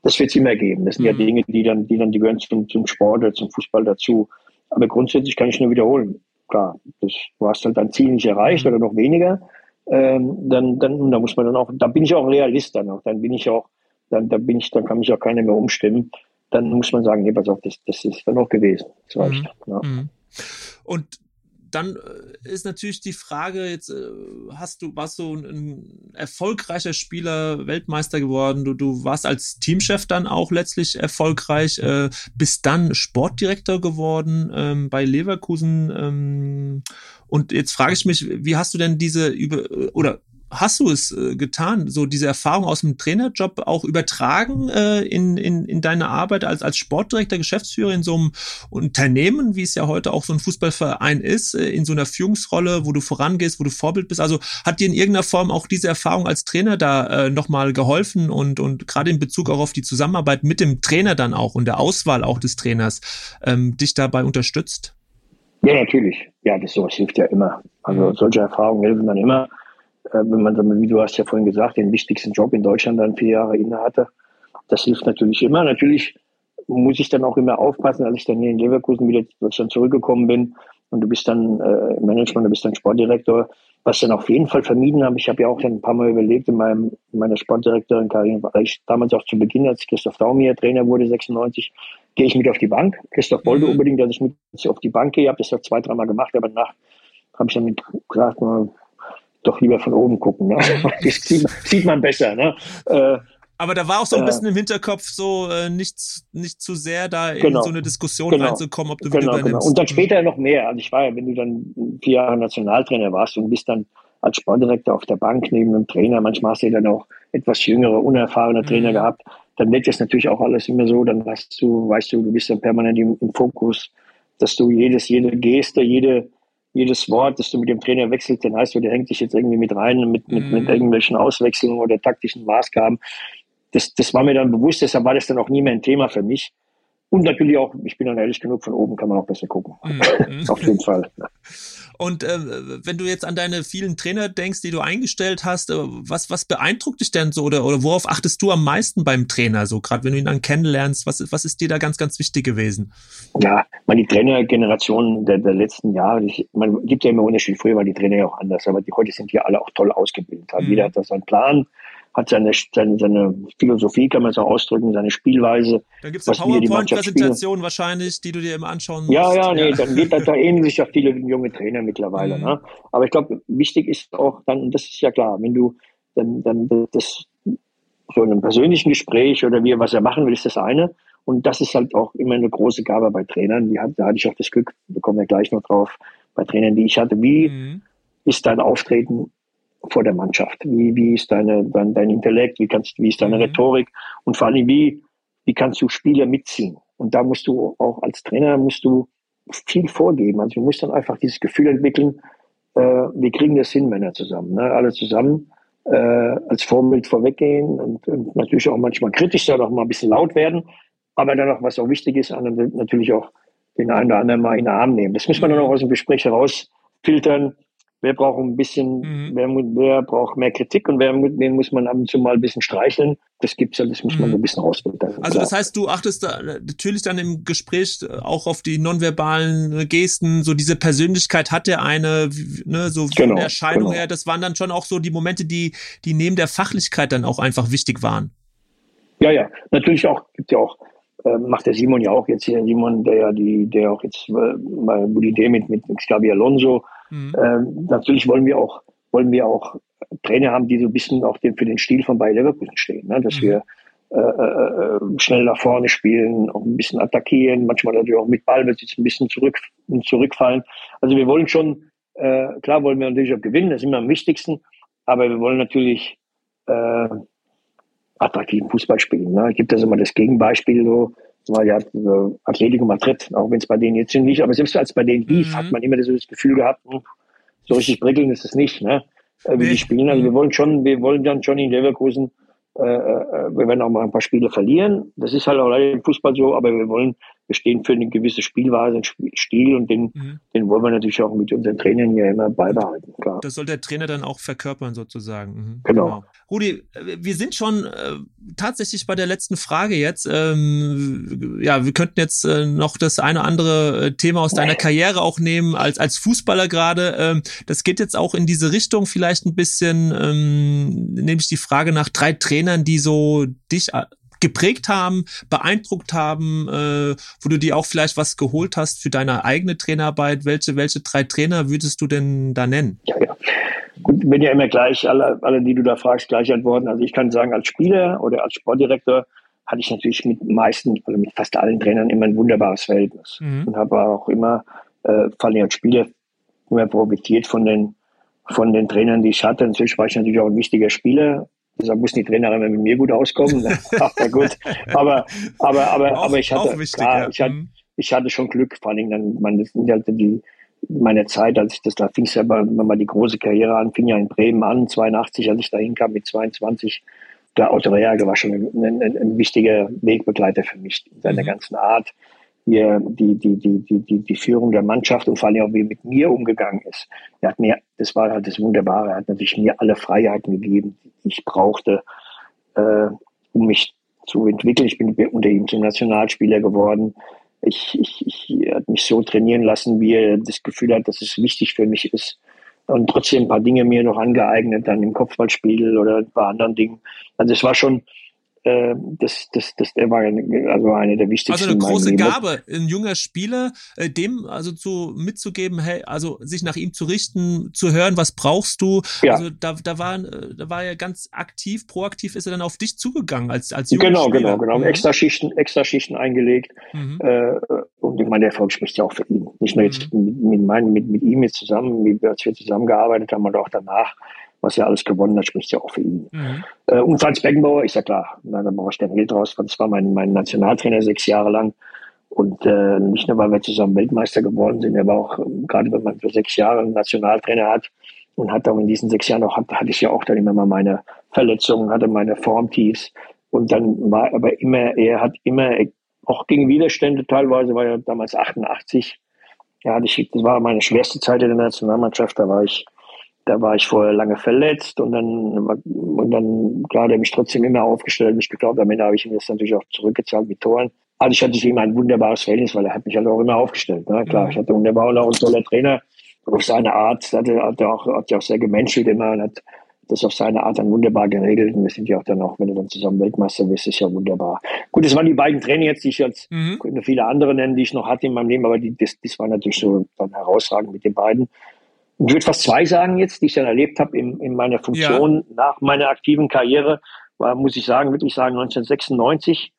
Das wird es immer geben. Das sind mhm. ja Dinge, die dann, die dann, die gehören zum, zum Sport oder zum Fußball dazu. Aber grundsätzlich kann ich nur wiederholen. Klar, das, du hast halt dein Ziel nicht erreicht mhm. oder noch weniger. Ähm, dann, dann, da muss man dann auch, da bin ich auch Realist dann auch. Dann bin ich auch, dann, da bin ich, dann kann mich auch keiner mehr umstimmen. Dann muss man sagen, nee, pass auf, das, das ist dann auch gewesen. Das reicht. Mhm. Ja. Mhm. Und dann äh, ist natürlich die Frage, jetzt äh, hast du, warst du ein, ein erfolgreicher Spieler, Weltmeister geworden, du, du warst als Teamchef dann auch letztlich erfolgreich, äh, bist dann Sportdirektor geworden ähm, bei Leverkusen. Ähm, und jetzt frage ich mich, wie hast du denn diese über oder hast du es äh, getan, so diese Erfahrung aus dem Trainerjob auch übertragen äh, in, in, in deine Arbeit als, als Sportdirektor, Geschäftsführer in so einem Unternehmen, wie es ja heute auch so ein Fußballverein ist, äh, in so einer Führungsrolle, wo du vorangehst, wo du Vorbild bist? Also hat dir in irgendeiner Form auch diese Erfahrung als Trainer da äh, nochmal geholfen und, und gerade in Bezug auch auf die Zusammenarbeit mit dem Trainer dann auch und der Auswahl auch des Trainers ähm, dich dabei unterstützt? Ja, natürlich. Ja, das sowas hilft ja immer. Also mhm. solche Erfahrungen helfen dann immer. Äh, wenn man, wie du hast ja vorhin gesagt, den wichtigsten Job in Deutschland dann vier Jahre inne hatte. Das hilft natürlich immer. Natürlich muss ich dann auch immer aufpassen, als ich dann hier in Leverkusen wieder in Deutschland zurückgekommen bin und du bist dann äh, Management, du bist dann Sportdirektor, was dann auf jeden Fall vermieden habe. Ich habe ja auch dann ein paar Mal überlegt in, meinem, in meiner Sportdirektorin Karin, weil ich damals auch zu Beginn, als Christoph Daum hier Trainer wurde, 96, gehe ich mit auf die Bank. Christoph wollte mhm. unbedingt, dass ich mit auf die Bank gehe, habe das auch zwei, dreimal gemacht, aber danach habe ich dann gesagt, doch lieber von oben gucken. Ne? Das sieht, man besser. Ne? Äh, aber da war auch so ein bisschen im Hinterkopf so äh, nicht, nicht zu sehr da in genau, so eine Diskussion genau, reinzukommen, ob du genau, wieder übernimmst. Genau. Und dann später noch mehr. Also ich war ja, wenn du dann vier Jahre Nationaltrainer warst und bist dann als Sportdirektor auf der Bank neben einem Trainer, manchmal hast du ja dann auch etwas jüngere, unerfahrene Trainer mhm. gehabt, dann wird das natürlich auch alles immer so, dann weißt du, weißt du, du bist dann permanent im, im Fokus, dass du jedes, jede Geste, jede, jedes Wort, das du mit dem Trainer wechselst, dann heißt du, der hängt dich jetzt irgendwie mit rein, mit, mit, mit mhm. irgendwelchen Auswechslungen oder taktischen Maßgaben. Das, das war mir dann bewusst, deshalb war das dann auch nie mehr ein Thema für mich. Und natürlich auch, ich bin dann ehrlich genug, von oben kann man auch besser gucken. Mhm. Auf jeden Fall. Und äh, wenn du jetzt an deine vielen Trainer denkst, die du eingestellt hast, äh, was, was beeindruckt dich denn so oder, oder worauf achtest du am meisten beim Trainer, so gerade wenn du ihn dann kennenlernst? Was, was ist dir da ganz, ganz wichtig gewesen? Ja, man, die Trainergeneration der, der letzten Jahre, ich, man gibt ja immer Unterschied. Früher waren die Trainer ja auch anders, aber die heute sind hier alle auch toll ausgebildet. Mhm. Jeder hat da seinen Plan hat seine, seine, seine Philosophie, kann man so ausdrücken, seine Spielweise. Dann gibt es eine PowerPoint-Präsentation wahrscheinlich, die du dir immer anschauen musst. Ja, ja, nee, dann geht da, da ähneln sich ja viele junge Trainer mittlerweile. Mhm. Ne? Aber ich glaube, wichtig ist auch dann, das ist ja klar, wenn du dann, dann das so in einem persönlichen Gespräch oder wie was er machen will, ist das eine. Und das ist halt auch immer eine große Gabe bei Trainern. Die hat, da hatte ich auch das Glück, da kommen wir gleich noch drauf, bei Trainern, die ich hatte. Wie mhm. ist dein Auftreten vor der Mannschaft? Wie, wie ist deine, dein, dein Intellekt? Wie, kannst, wie ist deine mhm. Rhetorik? Und vor allem, wie, wie kannst du Spieler mitziehen? Und da musst du auch als Trainer musst du viel vorgeben. Also du musst dann einfach dieses Gefühl entwickeln, äh, wir kriegen das hin, Männer zusammen. Ne? Alle zusammen äh, als Vorbild vorweggehen und, und natürlich auch manchmal kritisch sein, auch mal ein bisschen laut werden. Aber dann auch, was auch wichtig ist, natürlich auch den einen oder anderen mal in den Arm nehmen. Das muss man dann auch aus dem Gespräch herausfiltern wer braucht ein bisschen, mhm. wer, wer, braucht mehr Kritik und wer, wen muss man ab und zu mal ein bisschen streicheln. Das gibt's ja, das muss man mhm. ein bisschen rausfiltern. Also das heißt, du achtest da natürlich dann im Gespräch auch auf die nonverbalen Gesten, so diese Persönlichkeit hat der eine, ne, so genau, von der Erscheinung genau. her, das waren dann schon auch so die Momente, die, die neben der Fachlichkeit dann auch einfach wichtig waren. Ja, ja, natürlich auch, gibt ja auch äh, macht der Simon ja auch jetzt hier, Simon, der ja die, der auch jetzt äh, bei Budide mit, mit Xavi Alonso Mhm. Ähm, natürlich wollen wir auch, wollen wir auch Trainer haben, die so ein bisschen auch den, für den Stil von Bayer Leverkusen stehen, ne? dass mhm. wir äh, äh, schnell nach vorne spielen, auch ein bisschen attackieren, manchmal natürlich auch mit Ballbesitz ein bisschen zurück, zurückfallen. Also wir wollen schon Äh, klar wollen wir natürlich auch gewinnen, das ist immer am wichtigsten, aber wir wollen natürlich äh, attraktiven Fußball spielen. Ne? Gibt das immer das Gegenbeispiel so, weil ja so Atletico Madrid, auch wenn es bei denen jetzt nicht, aber selbst als bei denen lief, mhm. hat man immer das Gefühl gehabt, hm, so richtig prickelnd ist es nicht, ne? Äh, wie die spielen. Also wir wollen schon, wir wollen dann schon in Leverkusen äh, äh, wir werden auch mal ein paar Spiele verlieren. Das ist halt auch leider im Fußball so, aber wir wollen, wir stehen für eine gewisse Spielweise, einen Stil und den, mhm. den wollen wir natürlich auch mit unseren Trainern ja immer beibehalten. Klar. Das soll der Trainer dann auch verkörpern sozusagen. Mhm. Genau. genau. Rudi, wir sind schon äh, tatsächlich bei der letzten Frage jetzt. Ähm, ja, wir könnten jetzt äh, noch das eine oder andere äh, Thema aus deiner Karriere auch nehmen, als, als Fußballer gerade. Ähm, das geht jetzt auch in diese Richtung vielleicht ein bisschen, ähm, nämlich die Frage nach drei Trainern, die so dich äh, geprägt haben, beeindruckt haben, äh, wo du dir auch vielleicht was geholt hast für deine eigene Trainerarbeit. Welche, welche drei Trainer würdest du denn da nennen? Ja, ja. Gut, wenn ja immer gleich, alle, alle, die du da fragst, gleich antworten. Also ich kann sagen, als Spieler oder als Sportdirektor hatte ich natürlich mit meisten, also mit fast allen Trainern immer ein wunderbares Verhältnis. Mhm. Und habe auch immer, äh, vor allem als Spieler, immer profitiert von den, von den Trainern, die ich hatte. Inzwischen war ich natürlich auch ein wichtiger Spieler. Deshalb mussten die Trainer immer mit mir gut auskommen. Ach, ja gut. Aber, aber, aber, auch, aber ich hatte, wichtig, klar, ja. ich hatte, mhm. ich hatte schon Glück, vor allem dann, man, das sind halt die, meine Zeit, als ich das, da fing es ja mal die große Karriere an, fing ja in Bremen an, 82, als ich da hinkam mit 22. Der Otto Reage war schon ein, ein, ein, wichtiger Wegbegleiter für mich in seiner mhm. ganzen Art, wie er die, die, die, die, die, die Führung der Mannschaft und vor allem auch wie er mit mir umgegangen ist. Er hat mir, das war halt das Wunderbare, er hat natürlich mir alle Freiheiten gegeben, die ich brauchte, äh, um mich zu entwickeln. Ich bin unter ihm zum Nationalspieler geworden ich, ich, ich hat mich so trainieren lassen, wie er das Gefühl hat, dass es wichtig für mich ist. Und trotzdem ein paar Dinge mir noch angeeignet, dann im Kopfballspiel oder ein paar anderen Dingen. Also es war schon, äh, das, das, das, der war also eine der wichtigsten. Also eine große Gabe, ein junger Spieler, äh, dem also zu mitzugeben, hey, also sich nach ihm zu richten, zu hören, was brauchst du. Ja. Also da, da war, äh, da war er ganz aktiv, proaktiv ist er dann auf dich zugegangen als als junger Genau, Spieler. genau, genau. Mhm. Extra Schichten, extra Schichten eingelegt. Mhm. Äh, und ich meine, der Erfolg spricht ja auch für ihn. Nicht nur jetzt mhm. mit, mit, mein, mit, mit ihm jetzt zusammen, wie als wir zusammengearbeitet haben und auch danach was er alles gewonnen hat, spricht ja auch für ihn. Mhm. Äh, und Franz Beckenbauer, ist ja klar, na, da brauche ich kein Geld draus. Franz war mein, mein Nationaltrainer sechs Jahre lang. Und äh, nicht nur, weil wir zusammen Weltmeister geworden sind, aber auch, ähm, gerade wenn man für sechs Jahre einen Nationaltrainer hat und hat auch in diesen sechs Jahren auch, hatte ich ja auch dann immer mal meine Verletzungen, hatte meine Formtiefs. Und dann war aber immer, er hat immer, auch gegen Widerstände teilweise, war ja damals 88, ja, das war meine schwerste Zeit in der Nationalmannschaft, da war ich da war ich vorher lange verletzt und dann, und dann, klar, der mich trotzdem immer aufgestellt, mich geglaubt. Am Ende habe ich ihm das natürlich auch zurückgezahlt mit Toren. Also ich hatte ihm ein wunderbares Verhältnis, weil er hat mich halt auch immer aufgestellt. Ne? Klar, mhm. ich hatte wunderbar und toller Trainer. Auf seine Art hat er, hat er auch, hat er auch sehr gemenschelt immer und hat das auf seine Art dann wunderbar geregelt. Und wir sind ja auch dann auch, wenn du dann zusammen Weltmeister bist, ist ja wunderbar. Gut, das waren die beiden Trainer jetzt, die ich jetzt, mhm. könnte viele andere nennen, die ich noch hatte in meinem Leben, aber die, das, das war natürlich so dann herausragend mit den beiden ich würde fast zwei sagen jetzt, die ich dann erlebt habe in, in meiner Funktion ja. nach meiner aktiven Karriere, war, muss ich sagen, wirklich sagen, 1996,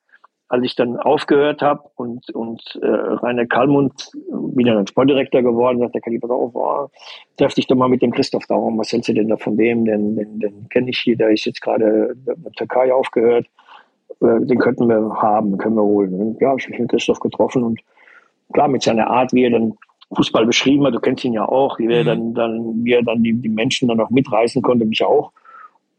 als ich dann aufgehört habe und, und äh, Rainer Kallmund wieder ein Sportdirektor geworden, sagt der Kaliber auf, oh, treff dich doch mal mit dem Christoph Daum, was hältst du denn da von dem? Den, den, den kenne ich hier, der ist jetzt gerade in der Türkei aufgehört, äh, den könnten wir haben, können wir holen. Und ja, ich habe mich mit Christoph getroffen und klar, mit seiner Art, wie er dann Fußball beschrieben hat. Du kennst ihn ja auch, wie er mhm. dann, dann, wie er dann die, die Menschen dann auch mitreißen konnte, mich auch.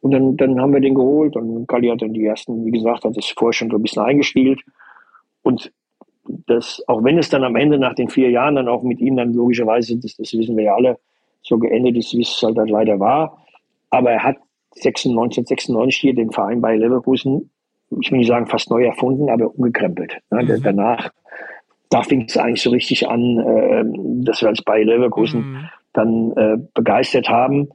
Und dann, dann haben wir den geholt und Kali hat dann die ersten, wie gesagt, hat es vorher schon so ein bisschen eingespielt. Und das, auch wenn es dann am Ende nach den vier Jahren dann auch mit ihm dann logischerweise, das, das wissen wir ja alle, so geendet ist, wie es halt dann leider war. Aber er hat 1996 hier den Verein bei Leverkusen, ich will nicht sagen fast neu erfunden, aber umgekrempelt. Mhm. Danach da fing es eigentlich so richtig an, äh, dass wir als bei Leverkusen mhm. dann äh, begeistert haben.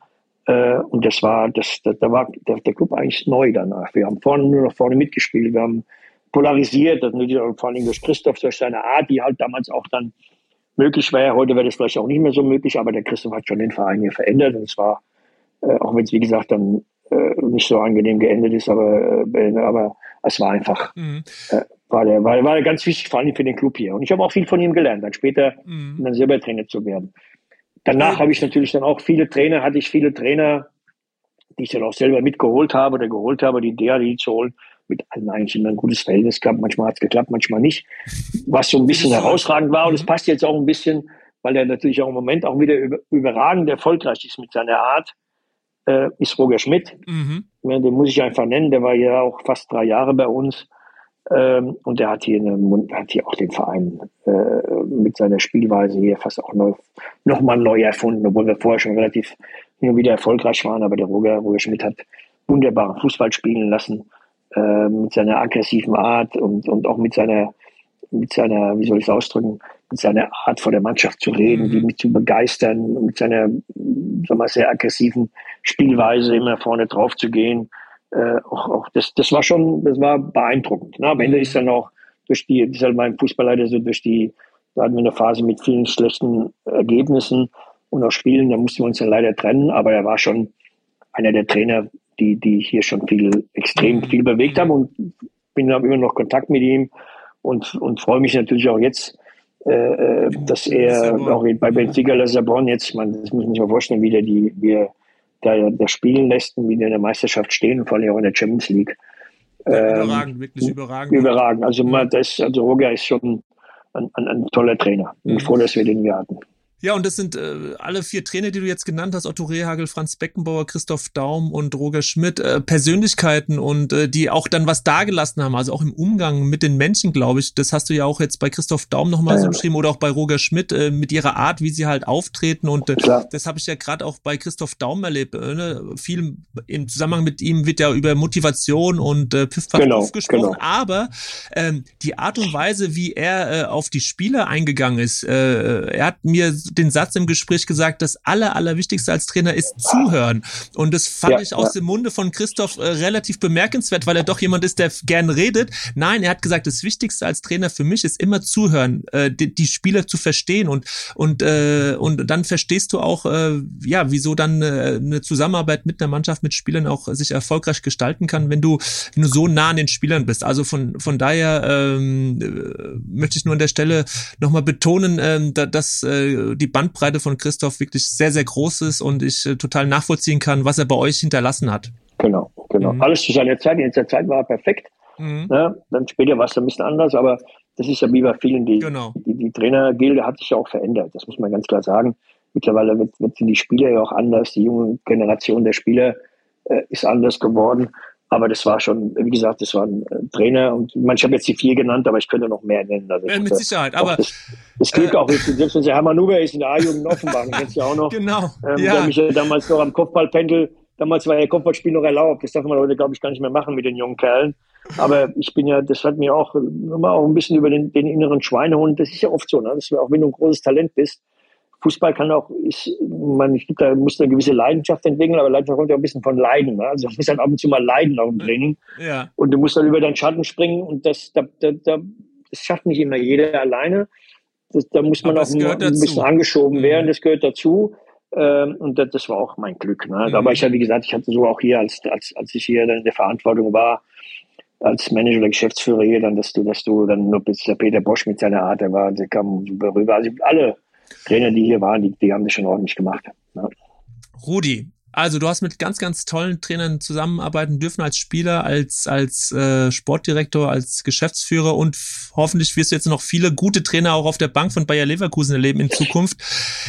Äh, und das war, das, da, da war der, der, Club eigentlich neu danach. Wir haben vorne nur noch vorne mitgespielt, wir haben polarisiert, das natürlich vor allem durch Christoph, durch seine Art, die halt damals auch dann möglich wäre. Heute wäre das vielleicht auch nicht mehr so möglich, aber der Christoph hat schon den Verein hier verändert und zwar, äh, auch wenn es wie gesagt dann äh, nicht so angenehm geendet ist, aber, äh, aber es war einfach mhm. War der, war, war ganz wichtig, vor allem für den Club hier. Und ich habe auch viel von ihm gelernt, dann später mhm. dann selber Trainer zu werden. danach habe ich natürlich dann auch viele Trainer, hatte ich viele Trainer, die ich dann auch selber mitgeholt habe oder geholt habe, die Idee die zu holen, mit allen eigentlich immer ein gutes Verhältnis gehabt. Manchmal hat es geklappt, manchmal nicht. Was so ein bisschen herausragend war und es mhm. passt jetzt auch ein bisschen, weil er natürlich auch im Moment auch wieder überragend erfolgreich ist mit seiner Art, äh, ist Roger Schmidt. Mhm. Ja, den muss ich einfach nennen, der war ja auch fast drei Jahre bei uns. Ähm, und der hat hier, eine, hat hier auch den Verein äh, mit seiner Spielweise hier fast auch neu, nochmal neu erfunden, obwohl wir vorher schon relativ hin wieder erfolgreich waren. Aber der Roger, Roger Schmidt hat wunderbaren Fußball spielen lassen, äh, mit seiner aggressiven Art und, und auch mit seiner, mit seiner, wie soll ich es ausdrücken, mit seiner Art vor der Mannschaft zu reden, mhm. die mit zu begeistern, mit seiner, sag mal, sehr aggressiven Spielweise immer vorne drauf zu gehen äh, auch, auch das, das war schon, das war beeindruckend. Ne? Am Ende ist dann auch durch die, das ist halt mein Fußballleiter so durch die, da hatten wir eine Phase mit vielen schlechten Ergebnissen und auch Spielen, da mussten wir uns dann leider trennen, aber er war schon einer der Trainer, die, die hier schon viel, extrem mhm. viel bewegt haben und bin habe immer noch Kontakt mit ihm und, und freue mich natürlich auch jetzt, äh, äh dass er auch bei Benfica Lissabon jetzt, man, das muss man sich mal vorstellen, wie der die, wie er der, der spielen lässt und wie die in der Meisterschaft stehen, vor allem auch in der Champions League. Ja, überragend, ähm, wirklich überragend. Überragend. Also, man, das, also Roger ist schon ein, ein, ein toller Trainer. Ich bin mhm. froh, dass wir den hier hatten. Ja, und das sind äh, alle vier Trainer, die du jetzt genannt hast, Otto Rehagel, Franz Beckenbauer, Christoph Daum und Roger Schmidt, äh, Persönlichkeiten und äh, die auch dann was dagelassen haben, also auch im Umgang mit den Menschen, glaube ich. Das hast du ja auch jetzt bei Christoph Daum nochmal ja, so beschrieben oder auch bei Roger Schmidt äh, mit ihrer Art, wie sie halt auftreten. Und äh, das habe ich ja gerade auch bei Christoph Daum erlebt. Äh, ne? Viel im Zusammenhang mit ihm wird ja über Motivation und äh, Piff genau, gesprochen, genau. aber ähm, die Art und Weise, wie er äh, auf die Spieler eingegangen ist, äh, er hat mir den Satz im Gespräch gesagt, das Aller, Allerwichtigste als Trainer ist zuhören. Und das fand ja, ich aus ja. dem Munde von Christoph äh, relativ bemerkenswert, weil er doch jemand ist, der gern redet. Nein, er hat gesagt, das Wichtigste als Trainer für mich ist immer zuhören, äh, die, die Spieler zu verstehen und und äh, und dann verstehst du auch, äh, ja, wieso dann äh, eine Zusammenarbeit mit einer Mannschaft, mit Spielern auch sich erfolgreich gestalten kann, wenn du, wenn du so nah an den Spielern bist. Also von von daher ähm, äh, möchte ich nur an der Stelle nochmal betonen, äh, dass äh, die Bandbreite von Christoph wirklich sehr, sehr groß ist und ich äh, total nachvollziehen kann, was er bei euch hinterlassen hat. Genau, genau. Mhm. Alles zu seiner Zeit. In der Zeit war er perfekt. Mhm. Ja, dann später war es ein bisschen anders, aber das ist ja wie bei vielen, die, genau. die, die Trainergilde hat sich ja auch verändert. Das muss man ganz klar sagen. Mittlerweile wird, wird sind die Spieler ja auch anders. Die junge Generation der Spieler äh, ist anders geworden. Aber das war schon, wie gesagt, das war ein äh, Trainer und ich habe jetzt die vier genannt, aber ich könnte noch mehr nennen. Also ja, mit Sicherheit, aber das, das gilt äh, auch, selbst unser Hermann Nuber ist in der A-Jugend Offenbach, kennst ja auch noch. Genau. Ähm, ja. Der mich ja damals noch am Kopfballpendel, damals war ja Kopfballspiel noch erlaubt. Das darf man heute, glaube ich, gar nicht mehr machen mit den jungen Kerlen. Aber ich bin ja, das hat mir auch immer auch ein bisschen über den, den inneren Schweinehund, das ist ja oft so, ne? dass du auch wenn du ein großes Talent bist, Fußball kann auch, ist, man, ich da muss eine gewisse Leidenschaft entwickeln, aber Leidenschaft kommt ja ein bisschen von Leiden. Ne? Also du musst halt ab und zu mal leiden auf dem Training. Ja. Und du musst dann über deinen Schatten springen und das, da, da, da, das schafft nicht immer jeder alleine. Das, da muss man auch ein bisschen angeschoben mhm. werden, das gehört dazu. Ähm, und das, das war auch mein Glück. Ne? Mhm. Aber ich habe, wie gesagt, ich hatte so auch hier, als, als, als ich hier dann in der Verantwortung war, als Manager oder Geschäftsführer hier, dann, dass du, dass du dann nur bis der Peter Bosch mit seiner Art, der war, der kam super rüber. Also alle, Trainer, die hier waren, die, die haben das schon ordentlich gemacht. Ja. Rudi, also du hast mit ganz, ganz tollen Trainern zusammenarbeiten dürfen als Spieler, als, als äh, Sportdirektor, als Geschäftsführer und hoffentlich wirst du jetzt noch viele gute Trainer auch auf der Bank von Bayer Leverkusen erleben in Zukunft.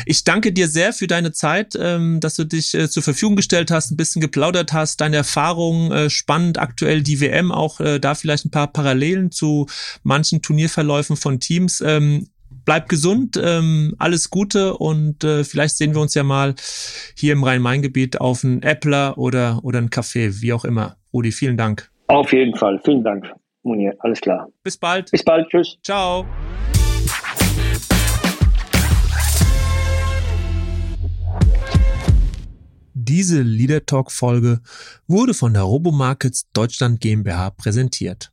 Ich danke dir sehr für deine Zeit, ähm, dass du dich äh, zur Verfügung gestellt hast, ein bisschen geplaudert hast, deine Erfahrungen, äh, spannend aktuell die WM, auch äh, da vielleicht ein paar Parallelen zu manchen Turnierverläufen von Teams. Ähm, bleib gesund, ähm, alles Gute und äh, vielleicht sehen wir uns ja mal hier im Rhein-Main-Gebiet auf einen Äppler oder, oder einen Café, wie auch immer. Rudi, vielen Dank. Auf jeden Fall. Vielen Dank, Munir. Alles klar. Bis bald. Bis bald. Tschüss. Ciao. Diese Leader Talk Folge wurde von der Robomarkets Deutschland GmbH präsentiert.